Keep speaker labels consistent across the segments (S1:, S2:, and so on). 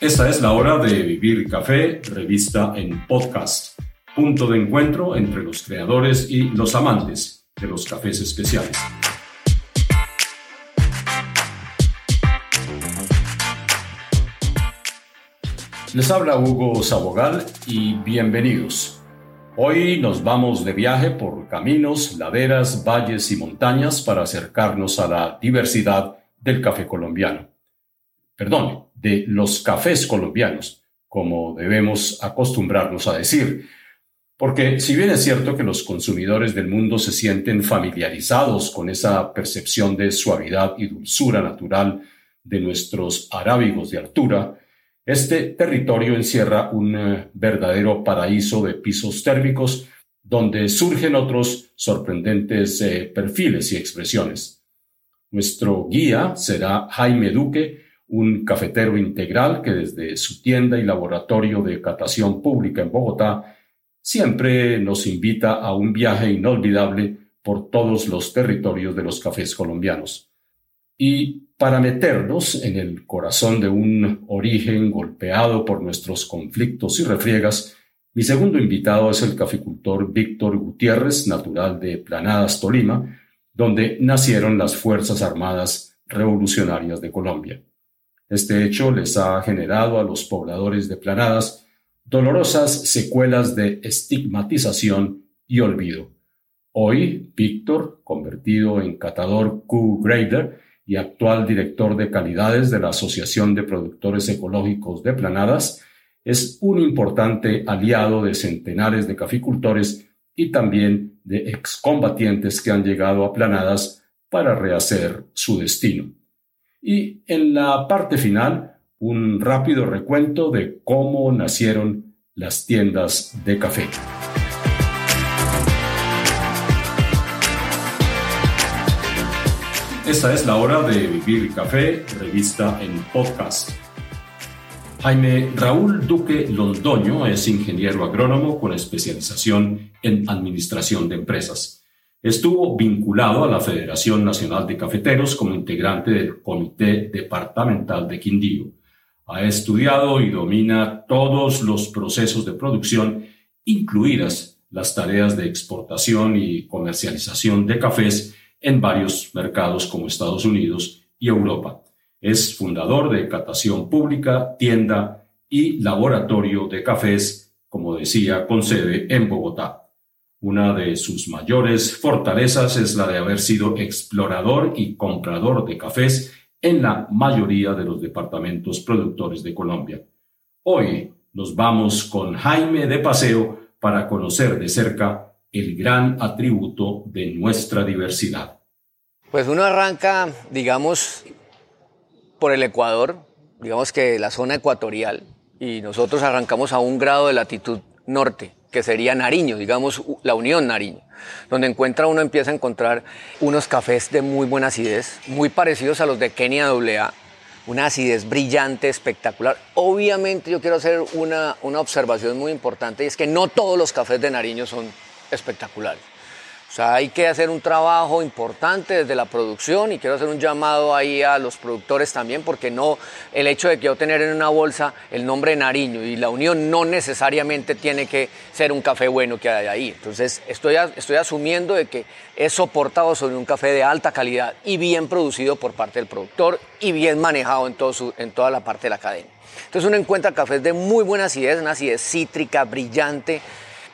S1: Esta es la hora de Vivir Café, revista en podcast, punto de encuentro entre los creadores y los amantes de los cafés especiales. Les habla Hugo Sabogal y bienvenidos. Hoy nos vamos de viaje por caminos, laderas, valles y montañas para acercarnos a la diversidad del café colombiano. Perdón, de los cafés colombianos, como debemos acostumbrarnos a decir. Porque si bien es cierto que los consumidores del mundo se sienten familiarizados con esa percepción de suavidad y dulzura natural de nuestros arábigos de altura, este territorio encierra un eh, verdadero paraíso de pisos térmicos donde surgen otros sorprendentes eh, perfiles y expresiones. Nuestro guía será Jaime Duque, un cafetero integral que desde su tienda y laboratorio de catación pública en Bogotá siempre nos invita a un viaje inolvidable por todos los territorios de los cafés colombianos. Y para meternos en el corazón de un origen golpeado por nuestros conflictos y refriegas, mi segundo invitado es el caficultor Víctor Gutiérrez, natural de Planadas, Tolima, donde nacieron las Fuerzas Armadas Revolucionarias de Colombia. Este hecho les ha generado a los pobladores de Planadas dolorosas secuelas de estigmatización y olvido. Hoy, Víctor, convertido en catador Q-Grader y actual director de calidades de la Asociación de Productores Ecológicos de Planadas, es un importante aliado de centenares de caficultores y también de excombatientes que han llegado a Planadas para rehacer su destino. Y en la parte final, un rápido recuento de cómo nacieron las tiendas de café. Esta es la hora de Vivir Café, revista en podcast. Jaime Raúl Duque Londoño es ingeniero agrónomo con especialización en administración de empresas. Estuvo vinculado a la Federación Nacional de Cafeteros como integrante del Comité Departamental de Quindío. Ha estudiado y domina todos los procesos de producción, incluidas las tareas de exportación y comercialización de cafés en varios mercados como Estados Unidos y Europa. Es fundador de Catación Pública, tienda y laboratorio de cafés, como decía, con sede en Bogotá. Una de sus mayores fortalezas es la de haber sido explorador y comprador de cafés en la mayoría de los departamentos productores de Colombia. Hoy nos vamos con Jaime de Paseo para conocer de cerca el gran atributo de nuestra diversidad.
S2: Pues uno arranca, digamos, por el Ecuador, digamos que la zona ecuatorial, y nosotros arrancamos a un grado de latitud norte que sería Nariño, digamos la Unión Nariño, donde encuentra uno empieza a encontrar unos cafés de muy buena acidez, muy parecidos a los de Kenia AA, una acidez brillante, espectacular. Obviamente yo quiero hacer una, una observación muy importante y es que no todos los cafés de Nariño son espectaculares. O sea, hay que hacer un trabajo importante desde la producción y quiero hacer un llamado ahí a los productores también, porque no el hecho de que yo tener en una bolsa el nombre de Nariño y la Unión no necesariamente tiene que ser un café bueno que hay ahí. Entonces, estoy, estoy asumiendo de que es soportado sobre un café de alta calidad y bien producido por parte del productor y bien manejado en, en toda la parte de la cadena. Entonces, uno encuentra cafés de muy buena acidez, una acidez cítrica, brillante,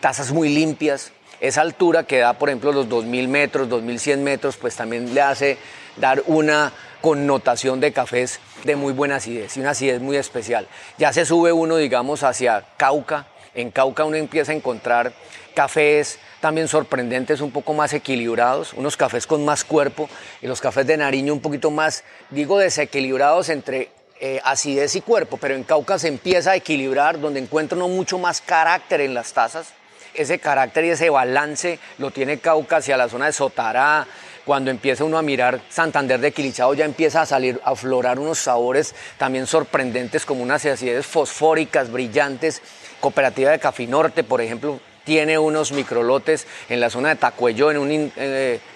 S2: tazas muy limpias, esa altura que da, por ejemplo, los 2.000 metros, 2.100 metros, pues también le hace dar una connotación de cafés de muy buena acidez y una acidez muy especial. Ya se sube uno, digamos, hacia Cauca. En Cauca uno empieza a encontrar cafés también sorprendentes, un poco más equilibrados, unos cafés con más cuerpo y los cafés de Nariño un poquito más, digo, desequilibrados entre eh, acidez y cuerpo, pero en Cauca se empieza a equilibrar, donde encuentra uno mucho más carácter en las tazas ese carácter y ese balance lo tiene Cauca hacia la zona de Sotará. Cuando empieza uno a mirar Santander de Quilichao ya empieza a salir, a aflorar unos sabores también sorprendentes como unas acidez fosfóricas, brillantes. Cooperativa de Café Norte, por ejemplo, tiene unos microlotes en la zona de Tacuello, en un eh,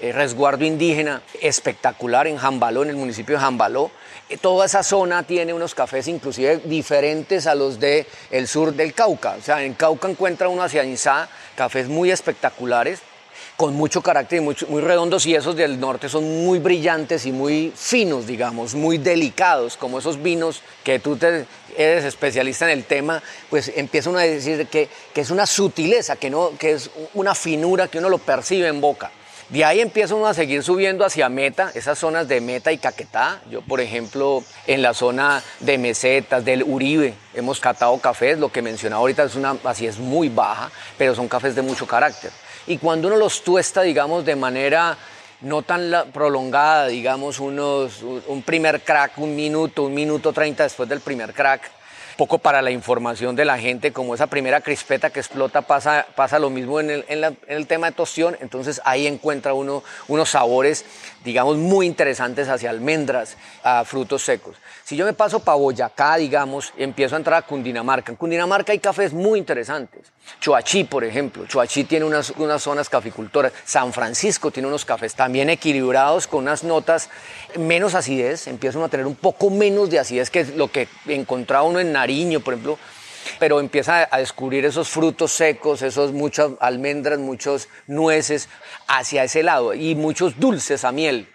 S2: eh, resguardo indígena espectacular en Jambaló, en el municipio de Jambaló. Toda esa zona tiene unos cafés inclusive diferentes a los del el sur del Cauca. O sea, en Cauca encuentra uno hacia Inzá cafés muy espectaculares con mucho carácter y muy, muy, redondos y esos del norte son muy brillantes y muy finos, digamos, muy delicados, como esos vinos que tú eres especialista en el tema, pues empieza uno a decir que, que es una sutileza, que, no, que es una finura que uno lo percibe en boca. De ahí empieza uno a seguir subiendo hacia Meta, esas zonas de Meta y Caquetá. Yo, por ejemplo, en la zona de Mesetas, del Uribe, hemos catado cafés. Lo que mencionaba ahorita es una así es muy baja, pero son cafés de mucho carácter y cuando uno los tuesta, digamos, de manera no tan prolongada, digamos, unos, un primer crack, un minuto, un minuto treinta después del primer crack, poco para la información de la gente, como esa primera crispeta que explota pasa, pasa lo mismo en el, en, el tema de tostión, entonces ahí encuentra uno unos sabores, digamos, muy interesantes hacia almendras, frutos secos. Si yo me paso para Boyacá, digamos, empiezo a entrar a Cundinamarca. En Cundinamarca hay cafés muy interesantes. Choachí, por ejemplo. Choachí tiene unas, unas zonas caficultoras. San Francisco tiene unos cafés también equilibrados con unas notas menos acidez. Empieza a tener un poco menos de acidez que lo que encontraba uno en Nariño, por ejemplo pero empieza a descubrir esos frutos secos, esos muchas almendras, muchos nueces hacia ese lado y muchos dulces a miel.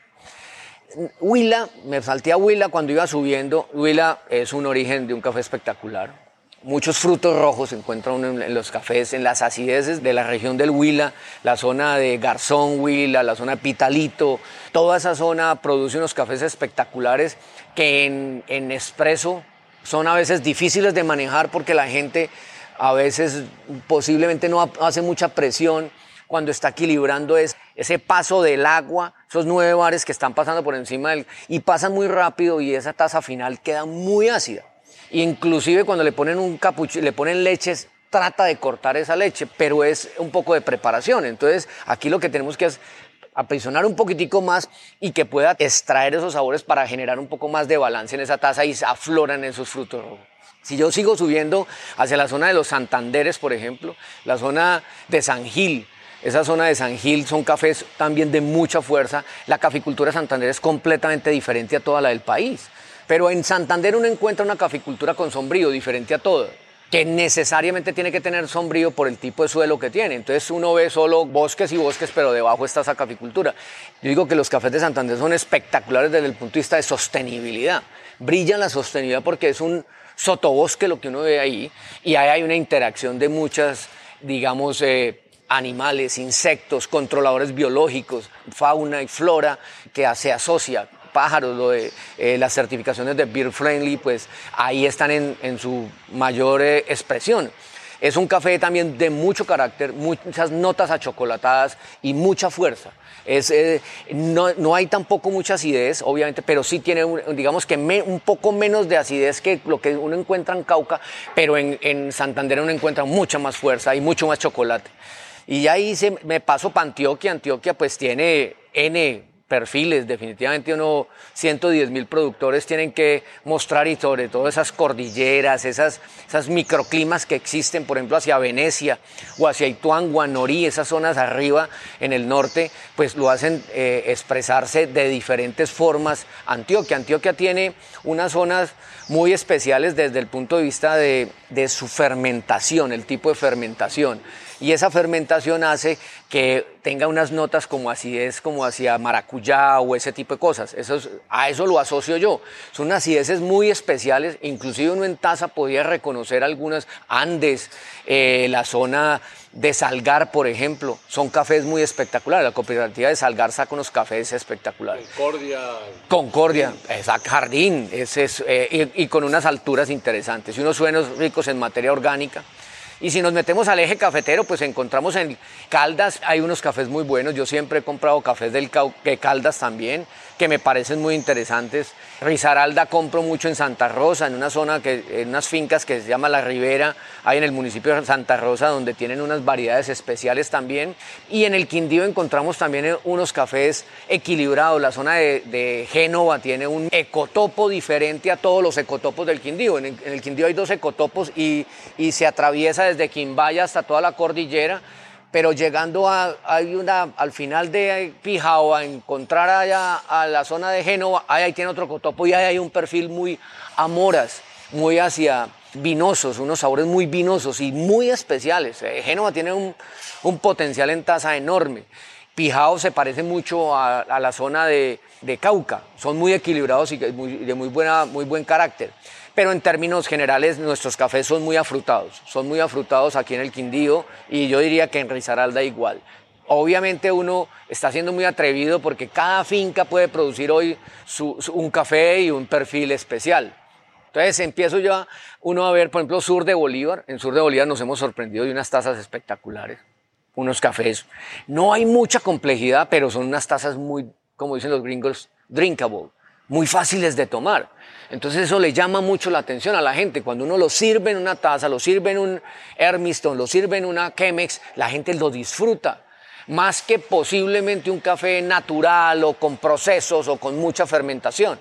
S2: Huila, me salté a Huila cuando iba subiendo. Huila es un origen de un café espectacular. Muchos frutos rojos se encuentran en los cafés, en las acideces de la región del Huila, la zona de Garzón, Huila, la zona de Pitalito. Toda esa zona produce unos cafés espectaculares que en, en expreso son a veces difíciles de manejar porque la gente a veces posiblemente no hace mucha presión cuando está equilibrando es ese paso del agua, esos nueve bares que están pasando por encima del... y pasan muy rápido y esa taza final queda muy ácida. Inclusive cuando le ponen un capuchino, le ponen leches, trata de cortar esa leche, pero es un poco de preparación. Entonces aquí lo que tenemos que es aprisionar un poquitico más y que pueda extraer esos sabores para generar un poco más de balance en esa taza y afloran esos frutos rojos. Si yo sigo subiendo hacia la zona de los Santanderes, por ejemplo, la zona de San Gil, esa zona de San Gil son cafés también de mucha fuerza. La caficultura de Santander es completamente diferente a toda la del país. Pero en Santander uno encuentra una caficultura con sombrío diferente a todo que necesariamente tiene que tener sombrío por el tipo de suelo que tiene. Entonces uno ve solo bosques y bosques, pero debajo está esa caficultura. Yo digo que los cafés de Santander son espectaculares desde el punto de vista de sostenibilidad. Brillan la sostenibilidad porque es un sotobosque lo que uno ve ahí y ahí hay una interacción de muchas, digamos, eh, animales, insectos, controladores biológicos, fauna y flora que se asocia pájaros, lo de, eh, las certificaciones de Beer Friendly, pues ahí están en, su mayor eh, expresión. Es un café también de mucho carácter, muchas notas achocolatadas y mucha fuerza. Es, eh, no, hay tampoco mucha acidez, obviamente, pero sí tiene, digamos que un poco menos de acidez que lo que uno encuentra en Cauca, pero en, en Santander uno encuentra mucha más fuerza y mucho más chocolate. Y ahí se, me paso para Antioquia. Antioquia pues tiene N perfiles, definitivamente uno, 110 mil productores tienen que mostrar y sobre todo esas cordilleras, esas, esas microclimas que existen, por ejemplo, hacia Venecia o hacia Ituán, Guanorí, esas zonas arriba en el norte, pues lo hacen eh, expresarse de diferentes formas. Antioquia, Antioquia tiene unas zonas muy especiales desde el punto de vista de, de su fermentación, el tipo de fermentación y esa fermentación hace que tenga unas notas como acidez, como hacia maracuyá o ese tipo de cosas. Eso a eso lo asocio yo. Son acideces muy especiales, inclusive uno en taza podía reconocer algunas Andes, eh, la zona de Salgar, por ejemplo, son cafés muy espectaculares. La cooperativa de Salgar saca unos cafés espectaculares.
S1: Concordia.
S2: Concordia, exacto, jardín, ese es, eh, y, y, con unas alturas interesantes y unos suenos ricos en materia orgánica. Y si nos metemos al eje cafetero, pues encontramos en Caldas, hay unos cafés muy buenos. Yo siempre he comprado cafés del de Caldas también, que me parecen muy interesantes. Risaralda compro mucho en Santa Rosa, en una zona, que, en unas fincas que se llama La Ribera, hay en el municipio de Santa Rosa, donde tienen unas variedades especiales también. Y en el Quindío encontramos también unos cafés equilibrados. La zona de, Génova tiene un ecotopo diferente a todos los ecotopos del Quindío. En el, Quindío hay dos ecotopos y, y se atraviesa desde Quimbaya hasta toda la cordillera, pero llegando a, hay una, al final de Pijao a encontrar allá a la zona de Génova, ahí, ahí tiene otro cotopo y ahí hay un perfil muy amoras, muy hacia vinosos, unos sabores muy vinosos y muy especiales. Eh, Génova tiene un, un potencial en taza enorme. Pijao se parece mucho a, la zona de, Cauca, son muy equilibrados y de muy, buena, muy buen carácter. Pero en términos generales nuestros cafés son muy afrutados, son muy afrutados aquí en el Quindío y yo diría que en Risaralda igual. Obviamente uno está siendo muy atrevido porque cada finca puede producir hoy un café y un perfil especial. Entonces empiezo ya uno a ver, por ejemplo, Sur de Bolívar. En Sur de Bolívar nos hemos sorprendido de unas tazas espectaculares unos cafés. No hay mucha complejidad, pero son unas tazas muy, como dicen los gringos, drinkable, muy fáciles de tomar. Entonces eso le llama mucho la atención a la gente. Cuando uno lo sirve en una taza, lo sirve en un Hermiston, lo sirve en una Chemex, la gente lo disfruta. Más que posiblemente un café natural o con procesos o con mucha fermentación.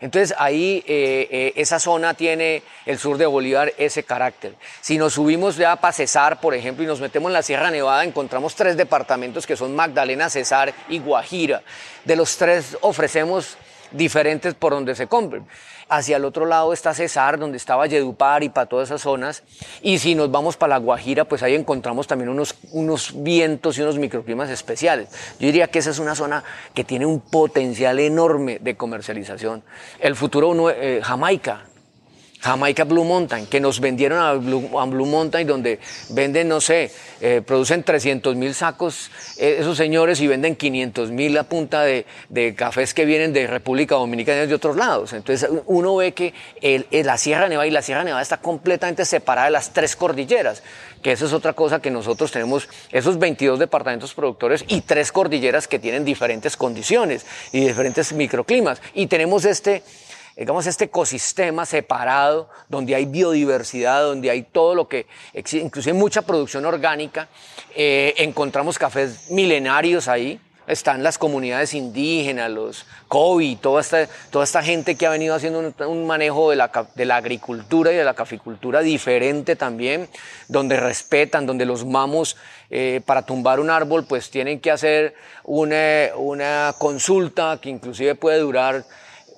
S2: Entonces ahí eh, eh, esa zona tiene el sur de Bolívar ese carácter. Si nos subimos ya para Cesar, por ejemplo, y nos metemos en la Sierra Nevada, encontramos tres departamentos que son Magdalena, Cesar y Guajira. De los tres ofrecemos diferentes por donde se compren. Hacia el otro lado está Cesar, donde estaba Yedupar y para todas esas zonas. Y si nos vamos para la Guajira, pues ahí encontramos también unos, unos vientos y unos microclimas especiales. Yo diría que esa es una zona que tiene un potencial enorme de comercialización. El futuro eh, Jamaica, Jamaica Blue Mountain, que nos vendieron a Blue, Mountain, donde venden, no sé, eh, producen 300 mil sacos eh, esos señores y venden 500 mil a punta de, cafés que vienen de República Dominicana y de otros lados. Entonces uno ve que la Sierra Nevada y la Sierra Nevada está completamente separada de las tres cordilleras, que esa es otra cosa que nosotros tenemos, esos 22 departamentos productores y tres cordilleras que tienen diferentes condiciones y diferentes microclimas. Y tenemos este digamos, este ecosistema separado, donde hay biodiversidad, donde hay todo lo que, inclusive mucha producción orgánica, eh, encontramos cafés milenarios ahí, están las comunidades indígenas, los COBI, toda esta, toda esta gente que ha venido haciendo un, manejo de la, de la, agricultura y de la caficultura diferente también, donde respetan, donde los mamos eh, para tumbar un árbol pues tienen que hacer una, una consulta que inclusive puede durar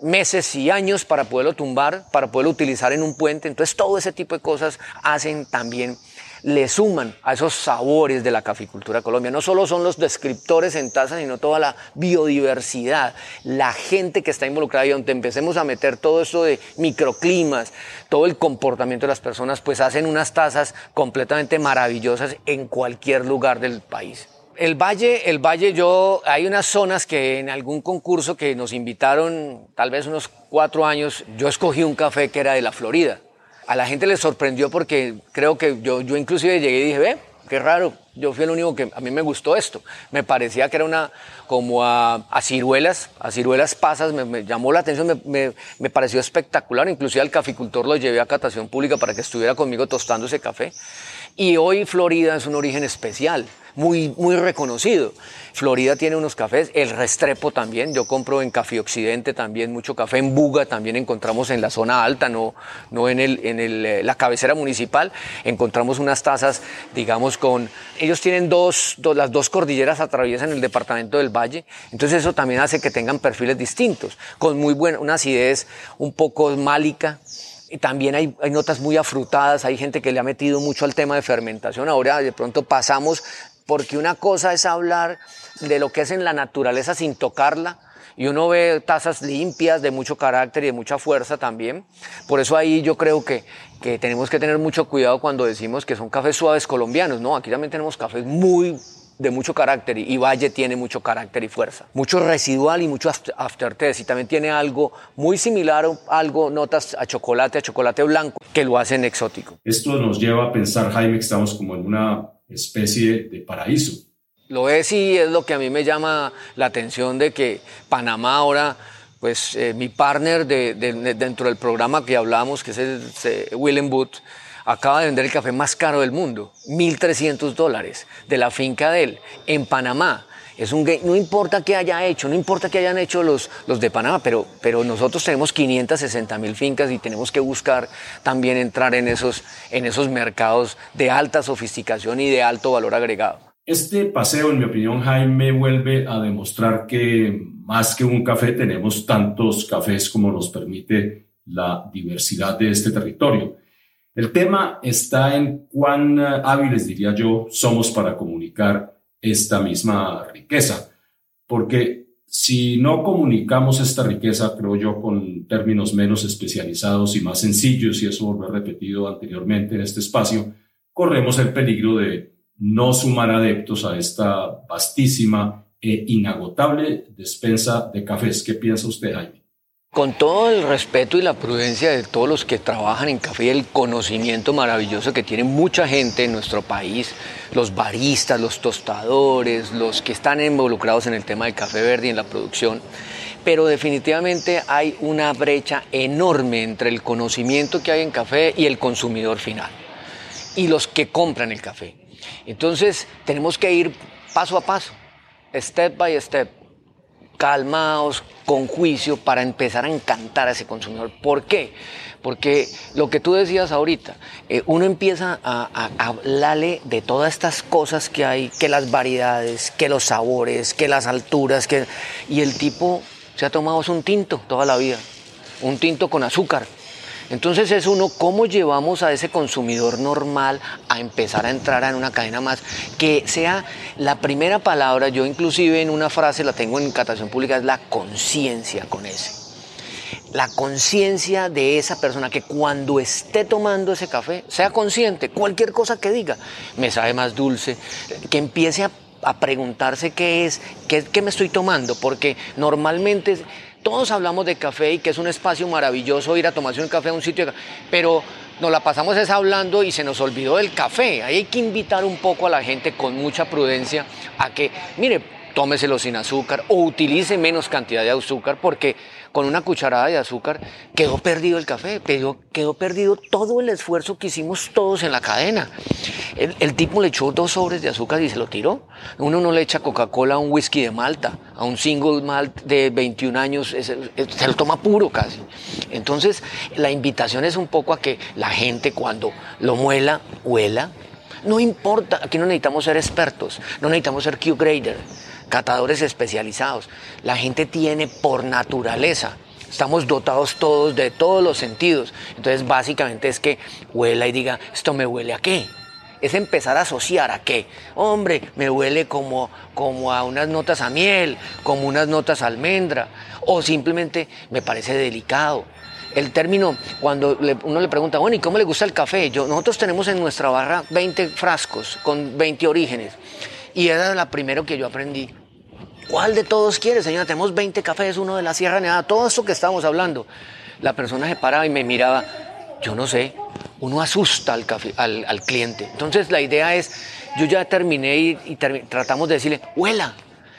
S2: meses y años para poderlo tumbar, para poderlo utilizar en un puente. Entonces todo ese tipo de cosas hacen también, le suman a esos sabores de la caficultura Colombia. No solo son los descriptores en taza, sino toda la biodiversidad, la gente que está involucrada y donde empecemos a meter todo eso de microclimas, todo el comportamiento de las personas, pues hacen unas tazas completamente maravillosas en cualquier lugar del país. El valle, el valle, yo, hay unas zonas que en algún concurso que nos invitaron, tal vez unos cuatro años, yo escogí un café que era de la Florida. A la gente le sorprendió porque creo que yo, yo inclusive llegué y dije, ve, qué raro, yo fui el único que a mí me gustó esto. Me parecía que era una, como a, ciruelas, a ciruelas pasas, me, llamó la atención, me, me, pareció espectacular. Inclusive al caficultor lo llevé a catación pública para que estuviera conmigo tostando ese café. Y hoy Florida es un origen especial muy, muy reconocido. Florida tiene unos cafés, el Restrepo también, yo compro en Café Occidente también mucho café, en Buga también encontramos en la zona alta, no, no en, el, en el, eh, la cabecera municipal, encontramos unas tazas, digamos, con... Ellos tienen dos, las dos cordilleras atraviesan el departamento del Valle, entonces eso también hace que tengan perfiles distintos, con muy buena, una acidez un poco málica, también hay, hay, notas muy afrutadas, hay gente que le ha metido mucho al tema de fermentación. Ahora de pronto pasamos porque una cosa es hablar de lo que es en la naturaleza sin tocarla, y uno ve tazas limpias, de mucho carácter y de mucha fuerza también. Por eso ahí yo creo que, que tenemos que tener mucho cuidado cuando decimos que son cafés suaves colombianos, ¿no? Aquí también tenemos cafés muy de mucho carácter y Valle tiene mucho carácter y fuerza. Mucho residual y mucho aftertaste y también tiene algo muy similar, algo notas a chocolate, a chocolate blanco, que lo hacen exótico.
S1: Esto nos lleva a pensar, Jaime, que estamos como en una especie de paraíso.
S2: Lo es y es lo que a mí me llama la atención de que Panamá ahora, pues eh, mi partner de, dentro del programa que hablamos, que es el, Willem Booth, acaba de vender el café más caro del mundo, 1.300 dólares, de la finca de él, en Panamá. Es un no importa qué haya hecho, no importa qué hayan hecho los, los de Panamá, pero, pero nosotros tenemos 560 mil fincas y tenemos que buscar también entrar en esos, en esos mercados de alta sofisticación y de alto valor agregado.
S1: Este paseo, en mi opinión, Jaime, vuelve a demostrar que más que un café tenemos tantos cafés como nos permite la diversidad de este territorio. El tema está en cuán hábiles, diría yo, somos para comunicar esta misma riqueza. Porque si no comunicamos esta riqueza, creo yo, con términos menos especializados y más sencillos, y eso lo he repetido anteriormente en este espacio, corremos el peligro de no sumar adeptos a esta vastísima e inagotable despensa de cafés. ¿Qué piensa usted, Jaime?
S2: Con todo el respeto y la prudencia de todos los que trabajan en café el conocimiento maravilloso que tiene mucha gente en nuestro país, los baristas, los tostadores, los que están involucrados en el tema del café verde y en la producción, pero definitivamente hay una brecha enorme entre el conocimiento que hay en café y el consumidor final, y los que compran el café. Entonces tenemos que ir paso a paso, step by step calmados, con juicio, para empezar a encantar a ese consumidor. ¿Por qué? Porque lo que tú decías ahorita, eh, uno empieza a, hablarle de todas estas cosas que hay, que las variedades, que los sabores, que las alturas, que... y el tipo se ha tomado un tinto toda la vida, un tinto con azúcar, entonces es uno, ¿cómo llevamos a ese consumidor normal a empezar a entrar en una cadena más? Que sea la primera palabra, yo inclusive en una frase la tengo en catación pública, es la conciencia con ese. La conciencia de esa persona que cuando esté tomando ese café, sea consciente, cualquier cosa que diga, me sabe más dulce, que empiece a, preguntarse qué es, qué, qué me estoy tomando, porque normalmente todos hablamos de café y que es un espacio maravilloso ir a tomarse un café a un sitio, pero nos la pasamos es hablando y se nos olvidó del café. Ahí hay que invitar un poco a la gente con mucha prudencia a que, mire, tómeselo sin azúcar o utilice menos cantidad de azúcar porque con una cucharada de azúcar quedó perdido el café, quedó, quedó perdido todo el esfuerzo que hicimos todos en la cadena. El, tipo le echó dos sobres de azúcar y se lo tiró. Uno no le echa Coca-Cola a un whisky de Malta, a un single malt de 21 años, se lo toma puro casi. Entonces, la invitación es un poco a que la gente cuando lo muela, huela. No importa, aquí no necesitamos ser expertos, no necesitamos ser Q-grader catadores especializados. La gente tiene por naturaleza. Estamos dotados todos de todos los sentidos. Entonces básicamente es que huela y diga, esto me huele a qué. Es empezar a asociar a qué. Hombre, me huele como, como a unas notas a miel, como unas notas a almendra. O simplemente me parece delicado. El término, cuando uno le pregunta, bueno, ¿y cómo le gusta el café? Yo, nosotros tenemos en nuestra barra 20 frascos con 20 orígenes. Y era la primero que yo aprendí. ¿Cuál de todos quiere, señora? Tenemos 20 cafés, uno de la Sierra Nevada, todo eso que estábamos hablando. La persona se paraba y me miraba, yo no sé, uno asusta al, al, cliente. Entonces la idea es, yo ya terminé y, tratamos de decirle, huela,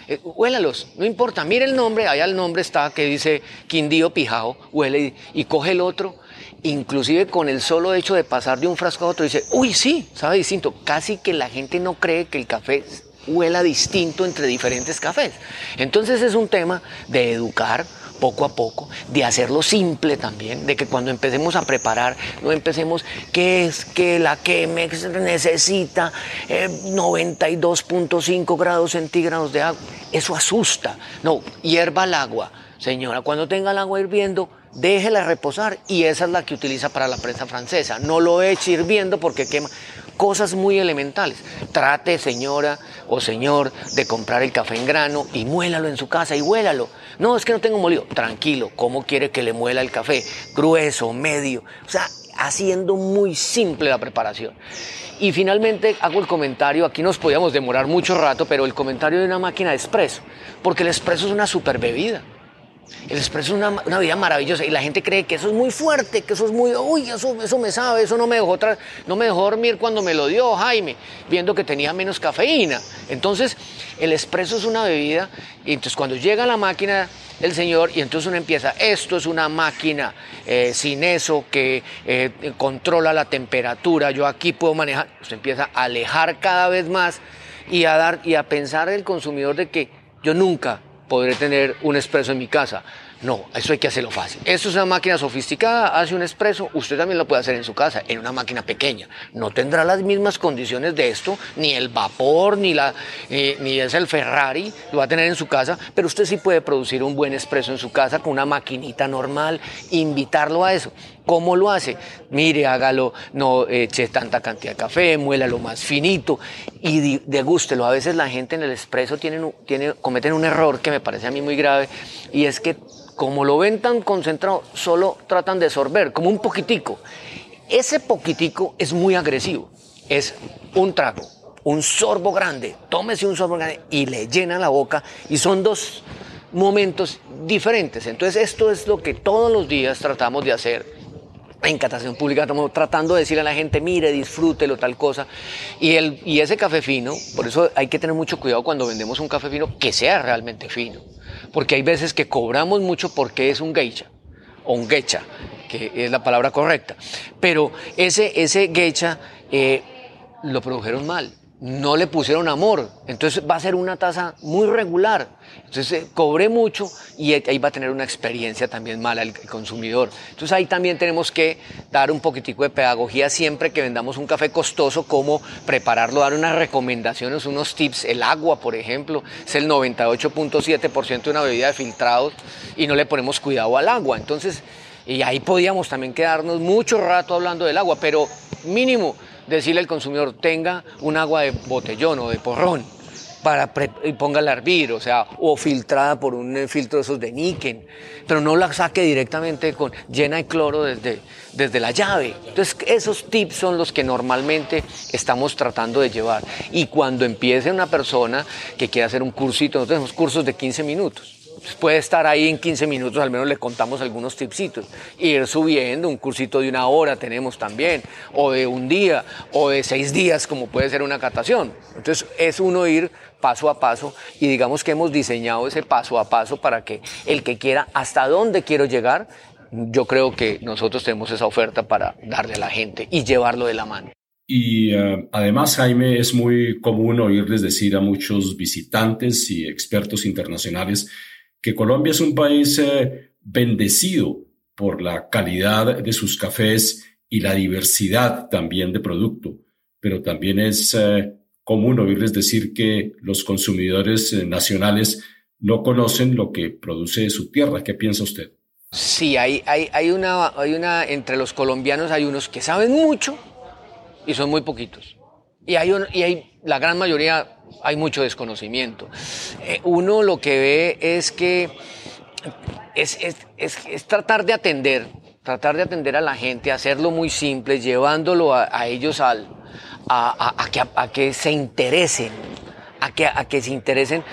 S2: eh, huélalos, no importa, mire el nombre, allá el nombre está que dice Quindío Pijao, huele y, y, coge el otro, inclusive con el solo hecho de pasar de un frasco a otro, dice, uy, sí, sabe distinto, casi que la gente no cree que el café huela distinto entre diferentes cafés. Entonces es un tema de educar poco a poco, de hacerlo simple también, de que cuando empecemos a preparar, no empecemos, ¿qué es que la Chemex necesita 92.5 eh, grados centígrados de agua? Eso asusta. No, hierva el agua. Señora, cuando tenga el agua hirviendo, déjela reposar y esa es la que utiliza para la prensa francesa. No lo eche hirviendo porque quema cosas muy elementales. Trate, señora o señor, de comprar el café en grano y muélalo en su casa y huélalo. No, es que no tengo molido. Tranquilo, ¿cómo quiere que le muela el café? Grueso, medio. O sea, haciendo muy simple la preparación. Y finalmente hago el comentario, aquí nos podíamos demorar mucho rato, pero el comentario de una máquina de expreso, porque el expreso es una super bebida. El expreso es una, vida maravillosa y la gente cree que eso es muy fuerte, que eso es muy, uy, eso, eso me sabe, eso no me, dejó no me dejó dormir cuando me lo dio Jaime, viendo que tenía menos cafeína. Entonces, el expreso es una bebida y entonces cuando llega la máquina del señor y entonces uno empieza, esto es una máquina eh, sin eso que eh, controla la temperatura, yo aquí puedo manejar, se empieza a alejar cada vez más y a dar y a pensar el consumidor de que yo nunca podré tener un expreso en mi casa. No, eso hay que hacerlo fácil. Eso es una máquina sofisticada, hace un expreso, usted también lo puede hacer en su casa, en una máquina pequeña. No tendrá las mismas condiciones de esto, ni el vapor, ni, la, eh, ni es el Ferrari, lo va a tener en su casa, pero usted sí puede producir un buen expreso en su casa con una maquinita normal, invitarlo a eso. ¿Cómo lo hace? Mire, hágalo, no eche tanta cantidad de café, muélalo más finito y degústelo. A veces la gente en el expreso tiene, tiene, cometen un error que me parece a mí muy grave y es que como lo ven tan concentrado, solo tratan de sorber, como un poquitico. Ese poquitico es muy agresivo. Es un trago, un sorbo grande. Tómese un sorbo grande y le llena la boca. Y son dos momentos diferentes. Entonces esto es lo que todos los días tratamos de hacer en catación pública estamos tratando de decirle a la gente, mire, disfrútelo, tal cosa. Y, el, y ese café fino, por eso hay que tener mucho cuidado cuando vendemos un café fino, que sea realmente fino. Porque hay veces que cobramos mucho porque es un geisha o un geisha, que es la palabra correcta. Pero ese, ese geisha eh, lo produjeron mal no le pusieron amor. Entonces va a ser una tasa muy regular. Entonces eh, cobré mucho y ahí va a tener una experiencia también mala el, consumidor. Entonces ahí también tenemos que dar un poquitico de pedagogía siempre que vendamos un café costoso, cómo prepararlo, dar unas recomendaciones, unos tips. El agua, por ejemplo, es el 98.7% de una bebida de filtrados y no le ponemos cuidado al agua. Entonces, y ahí podíamos también quedarnos mucho rato hablando del agua, pero mínimo decirle al consumidor tenga un agua de botellón o de porrón para y póngala a hervir, o sea, o filtrada por un eh, filtro de esos de níquel, pero no la saque directamente con llena de cloro desde, desde la llave. Entonces, esos tips son los que normalmente estamos tratando de llevar. Y cuando empiece una persona que quiere hacer un cursito, nosotros tenemos cursos de 15 minutos puede estar ahí en 15 minutos, al menos le contamos algunos tipsitos. Ir subiendo, un cursito de una hora tenemos también, o de un día, o de seis días, como puede ser una catación. Entonces es uno ir paso a paso y digamos que hemos diseñado ese paso a paso para que el que quiera hasta dónde quiero llegar, yo creo que nosotros tenemos esa oferta para darle a la gente y llevarlo de la mano.
S1: Y eh, además, Jaime, es muy común oírles decir a muchos visitantes y expertos internacionales que Colombia es un país eh, bendecido por la calidad de sus cafés y la diversidad también de producto, pero también es eh, común oírles decir que los consumidores eh, nacionales no conocen lo que produce su tierra. ¿Qué piensa usted?
S2: Sí, hay, hay, una, hay una, entre los colombianos hay unos que saben mucho y son muy poquitos. Y hay, y hay la gran mayoría hay mucho desconocimiento. Eh, uno lo que ve es que es, tratar de atender, tratar de atender a la gente, hacerlo muy simple, llevándolo a, ellos al, a, que, a, que, se interesen, a que, a que se interesen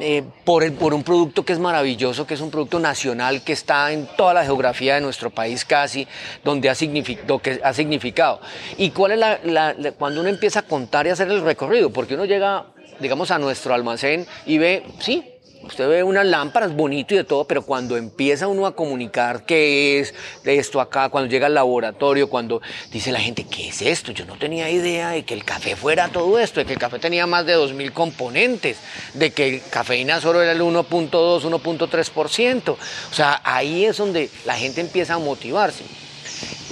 S2: eh, por, el, por un producto que es maravilloso, que es un producto nacional que está en toda la geografía de nuestro país casi, donde ha, significado, que ha significado. ¿Y cuál es la, cuando uno empieza a contar y hacer el recorrido? Porque uno llega, digamos, a nuestro almacén y ve, sí, Usted ve unas lámparas bonito y de todo, pero cuando empieza uno a comunicar qué es esto acá, cuando llega al laboratorio, cuando dice la gente, ¿qué es esto? Yo no tenía idea de que el café fuera todo esto, de que el café tenía más de 2.000 componentes, de que el cafeína solo era el 1.2, 1.3%. O sea, ahí es donde la gente empieza a motivarse.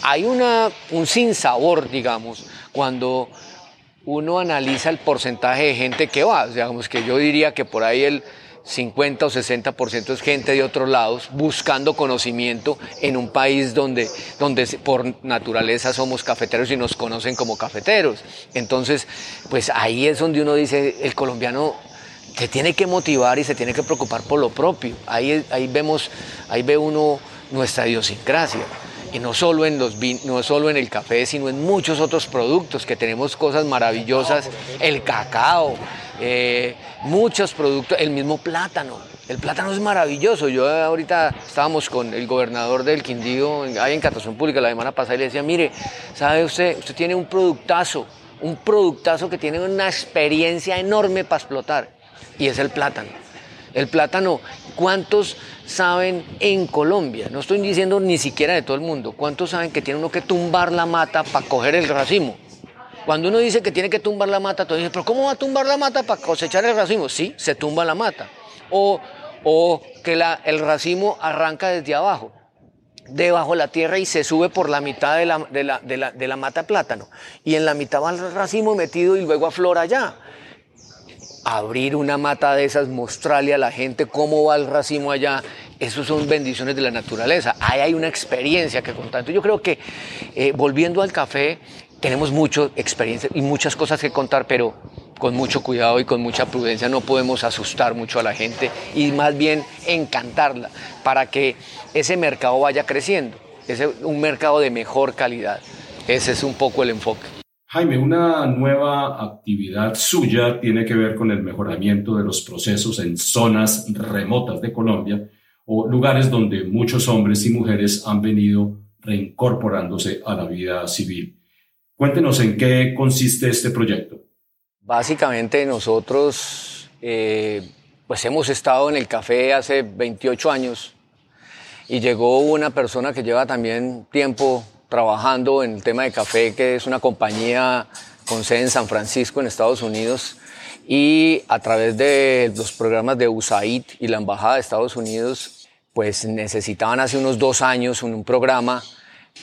S2: Hay una, un sinsabor, digamos, cuando uno analiza el porcentaje de gente que va. Digamos que yo diría que por ahí el 50 o 60% es gente de otros lados buscando conocimiento en un país donde, donde por naturaleza somos cafeteros y nos conocen como cafeteros. Entonces, pues ahí es donde uno dice, el colombiano se tiene que motivar y se tiene que preocupar por lo propio. Ahí, ahí vemos, ahí ve uno nuestra idiosincrasia. Y no solo, en los no solo en el café, sino en muchos otros productos, que tenemos cosas maravillosas, el cacao, eh, muchos productos, el mismo plátano. El plátano es maravilloso. Yo ahorita estábamos con el gobernador del Quindío, ahí en Catación Pública la semana pasada, y le decía, mire, ¿sabe usted? Usted tiene un productazo, un productazo que tiene una experiencia enorme para explotar, y es el plátano. El plátano, ¿cuántos saben en Colombia? No estoy diciendo ni siquiera de todo el mundo. ¿Cuántos saben que tiene uno que tumbar la mata para coger el racimo? Cuando uno dice que tiene que tumbar la mata, todos dicen, pero ¿cómo va a tumbar la mata para cosechar el racimo? Sí, se tumba la mata. O, o que la, el racimo arranca desde abajo debajo de la tierra y se sube por la mitad de la, de la, de la, de la mata plátano. Y en la mitad va el racimo metido y luego aflora allá. Abrir una mata de esas, mostrarle a la gente cómo va el racimo allá, eso son bendiciones de la naturaleza. Ahí hay una experiencia que contar. Entonces yo creo que eh, volviendo al café, tenemos mucha experiencia y muchas cosas que contar, pero con mucho cuidado y con mucha prudencia no podemos asustar mucho a la gente y más bien encantarla para que ese mercado vaya creciendo, es un mercado de mejor calidad. Ese es un poco el enfoque.
S1: Jaime, una nueva actividad suya tiene que ver con el mejoramiento de los procesos en zonas remotas de Colombia o lugares donde muchos hombres y mujeres han venido reincorporándose a la vida civil. Cuéntenos en qué consiste este proyecto.
S2: Básicamente nosotros eh, pues hemos estado en el café hace 28 años y llegó una persona que lleva también tiempo trabajando en el tema de café, que es una compañía con sede en San Francisco, en Estados Unidos, y a través de los programas de USAID y la Embajada de Estados Unidos, pues necesitaban hace unos dos años un, un programa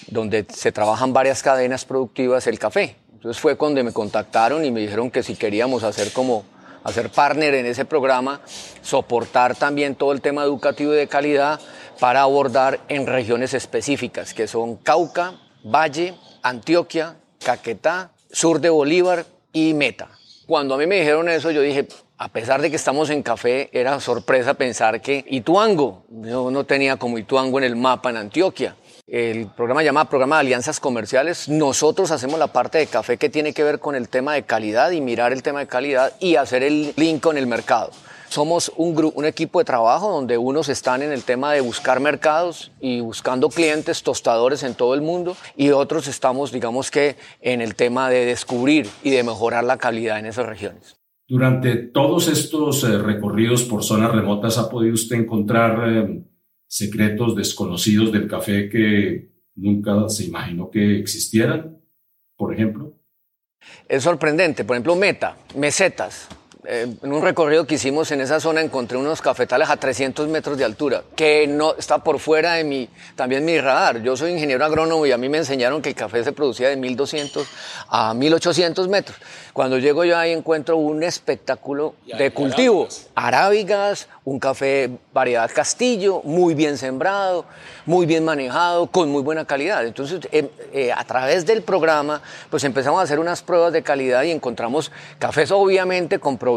S2: donde se trabajan varias cadenas productivas el café. Entonces fue cuando me contactaron y me dijeron que si queríamos hacer como hacer partner en ese programa, soportar también todo el tema educativo y de calidad para abordar en regiones específicas, que son Cauca, Valle, Antioquia, Caquetá, sur de Bolívar y Meta. Cuando a mí me dijeron eso, yo dije, a pesar de que estamos en café, era sorpresa pensar que Ituango, yo no tenía como Ituango en el mapa en Antioquia el programa llama Programa de Alianzas Comerciales. Nosotros hacemos la parte de café que tiene que ver con el tema de calidad y mirar el tema de calidad y hacer el link con el mercado. Somos un, un equipo de trabajo donde unos están en el tema de buscar mercados y buscando clientes tostadores en todo el mundo y otros estamos, digamos que, en el tema de descubrir y de mejorar la calidad en esas regiones.
S1: Durante todos estos eh, recorridos por zonas remotas, ¿ha podido usted encontrar eh, secretos desconocidos del café que nunca se imaginó que existieran, por ejemplo?
S2: Es sorprendente, por ejemplo, meta, mesetas. Eh, en un recorrido que hicimos en esa zona encontré unos cafetales a 300 metros de altura, que no está por fuera de mi, también mi radar. Yo soy ingeniero agrónomo y a mí me enseñaron que el café se producía de 1200 a 1800 metros. Cuando llego yo ahí encuentro un espectáculo de cultivo. Arábigas, un café variedad castillo, muy bien sembrado, muy bien manejado, con muy buena calidad. Entonces, em, eh, a través del programa, pues empezamos a hacer unas pruebas de calidad y encontramos cafés obviamente con problemas,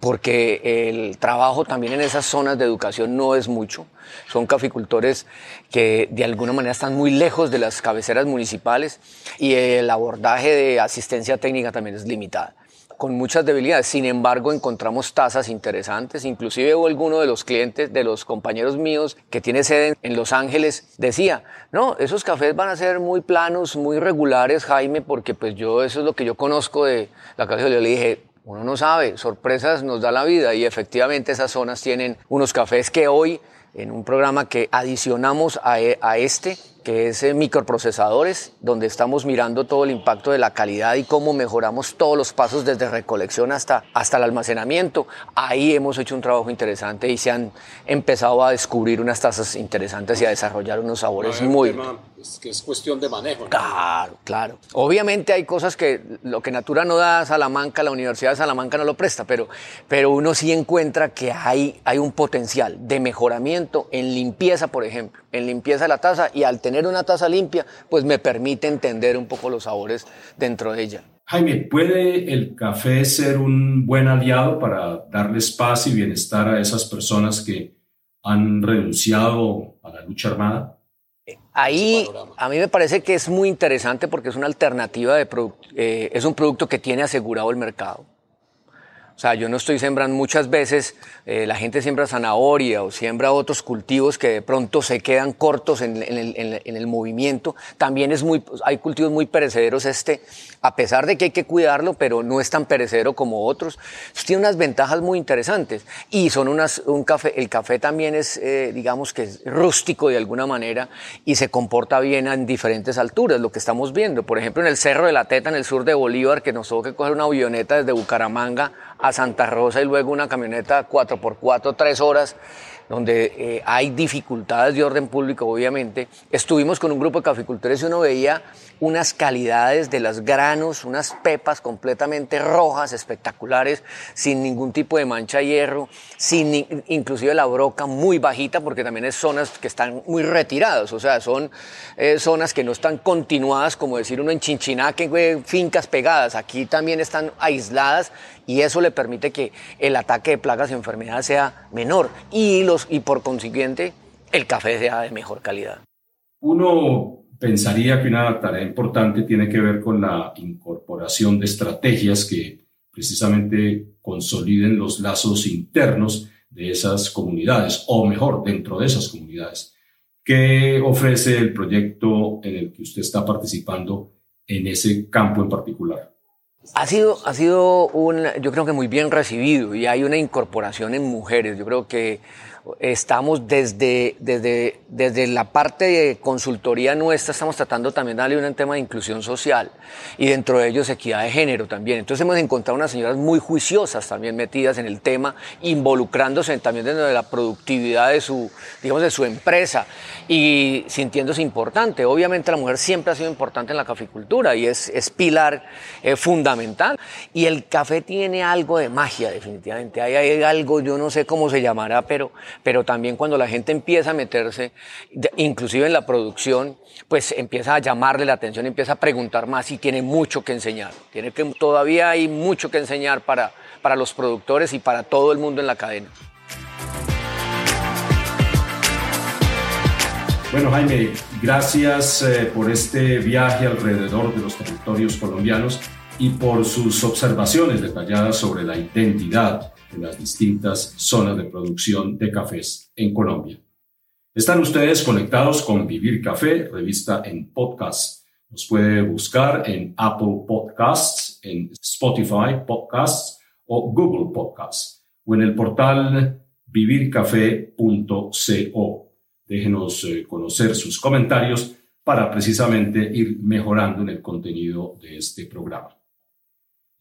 S2: porque el trabajo también en esas zonas de educación no es mucho. Son caficultores que de alguna manera están muy lejos de las cabeceras municipales y el abordaje de asistencia técnica también es limitado con muchas debilidades. Sin embargo, encontramos tasas interesantes. Inclusive hubo alguno de los clientes, de los compañeros míos que tiene sede en Los Ángeles, decía, no, esos cafés van a ser muy planos, muy regulares, Jaime, porque pues yo, eso es lo que yo conozco de la café. Yo le dije, uno no sabe, sorpresas nos da la vida y efectivamente esas zonas tienen unos cafés que hoy en un programa que adicionamos a, e, a este, que es eh, microprocesadores, donde estamos mirando todo el impacto de la calidad y cómo mejoramos todos los pasos desde recolección hasta, hasta el almacenamiento. Ahí hemos hecho un trabajo interesante y se han empezado a descubrir unas tasas interesantes y a desarrollar unos sabores muy...
S3: es que es cuestión de manejo.
S2: Claro, claro. Obviamente hay cosas que lo que Natura no da a Salamanca, la Universidad de Salamanca no lo presta, pero, pero uno sí encuentra que hay, hay un potencial de mejoramiento en limpieza, por ejemplo, en limpieza de la taza y al tener una taza limpia, pues me permite entender un poco los sabores dentro de ella.
S1: Jaime, ¿puede el café ser un buen aliado para darles paz y bienestar a esas personas que han renunciado a la lucha armada?
S2: Ahí a mí me parece que es muy interesante porque es una alternativa de producto, eh, es un producto que tiene asegurado el mercado. O sea, yo no estoy sembrando muchas veces, eh, la gente siembra zanahoria o siembra otros cultivos que de pronto se quedan cortos en, el, movimiento. También es muy, hay cultivos muy perecederos este, a pesar de que hay que cuidarlo, pero no es tan perecedero como otros. tiene unas ventajas muy interesantes. Y son unas, un café, el café también es, eh, digamos que es rústico de alguna manera y se comporta bien en diferentes alturas, lo que estamos viendo. Por ejemplo, en el Cerro de la Teta, en el sur de Bolívar, que nos tuvo que coger una avioneta desde Bucaramanga a Santa Rosa y luego una camioneta 4x4, tres horas donde eh, hay dificultades de orden público, obviamente. Estuvimos con un grupo de caficultores y uno veía unas calidades de los granos, unas pepas completamente rojas, espectaculares, sin ningún tipo de mancha de hierro, sin inclusive la broca muy bajita, porque también es zonas que están muy retiradas, o sea, son eh, zonas que no están continuadas, como decir uno en Chinchiná, que fincas pegadas, aquí también están aisladas y eso le permite que el ataque de plagas y enfermedades sea menor y, los, y por consiguiente el café sea de mejor calidad.
S1: Uno pensaría que una tarea importante tiene que ver con la incorporación de estrategias que precisamente consoliden los lazos internos de esas comunidades, o mejor, dentro de esas comunidades. ¿Qué ofrece el proyecto en el que usted está participando en ese campo en particular?
S2: Ha sido, ha sido un, yo creo que muy bien recibido y hay una incorporación en mujeres. Yo creo que estamos desde, desde, desde la parte de consultoría nuestra, estamos tratando también de darle un tema de inclusión social y dentro de ellos equidad de género también. Entonces hemos encontrado unas señoras muy juiciosas también metidas en el tema, involucrándose también dentro de la productividad de su, digamos, de su empresa y sintiéndose importante. Obviamente la mujer siempre ha sido importante en la caficultura y es, es pilar eh, fundamental. Y el café tiene algo de magia definitivamente. Hay, hay algo, yo no sé cómo se llamará, pero pero también cuando la gente empieza a meterse, inclusive en la producción, pues empieza a llamarle la atención, empieza a preguntar más y tiene mucho que enseñar. Tiene que, todavía hay mucho que enseñar para, para los productores y para todo el mundo en la cadena.
S1: Bueno, Jaime, gracias eh, por este viaje alrededor de los territorios colombianos y por sus observaciones detalladas sobre la identidad en las distintas zonas de producción de cafés en Colombia. Están ustedes conectados con Vivir Café, revista en podcast. Nos puede buscar en Apple Podcasts, en Spotify Podcasts o Google Podcasts o en el portal vivircafé.co. Déjenos eh, conocer sus comentarios para precisamente ir mejorando en el contenido de este programa.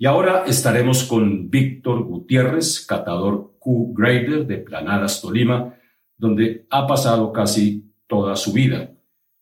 S1: Y ahora estaremos con Víctor Gutiérrez, catador Q-Grader de Planadas, Tolima, donde ha pasado casi toda su vida.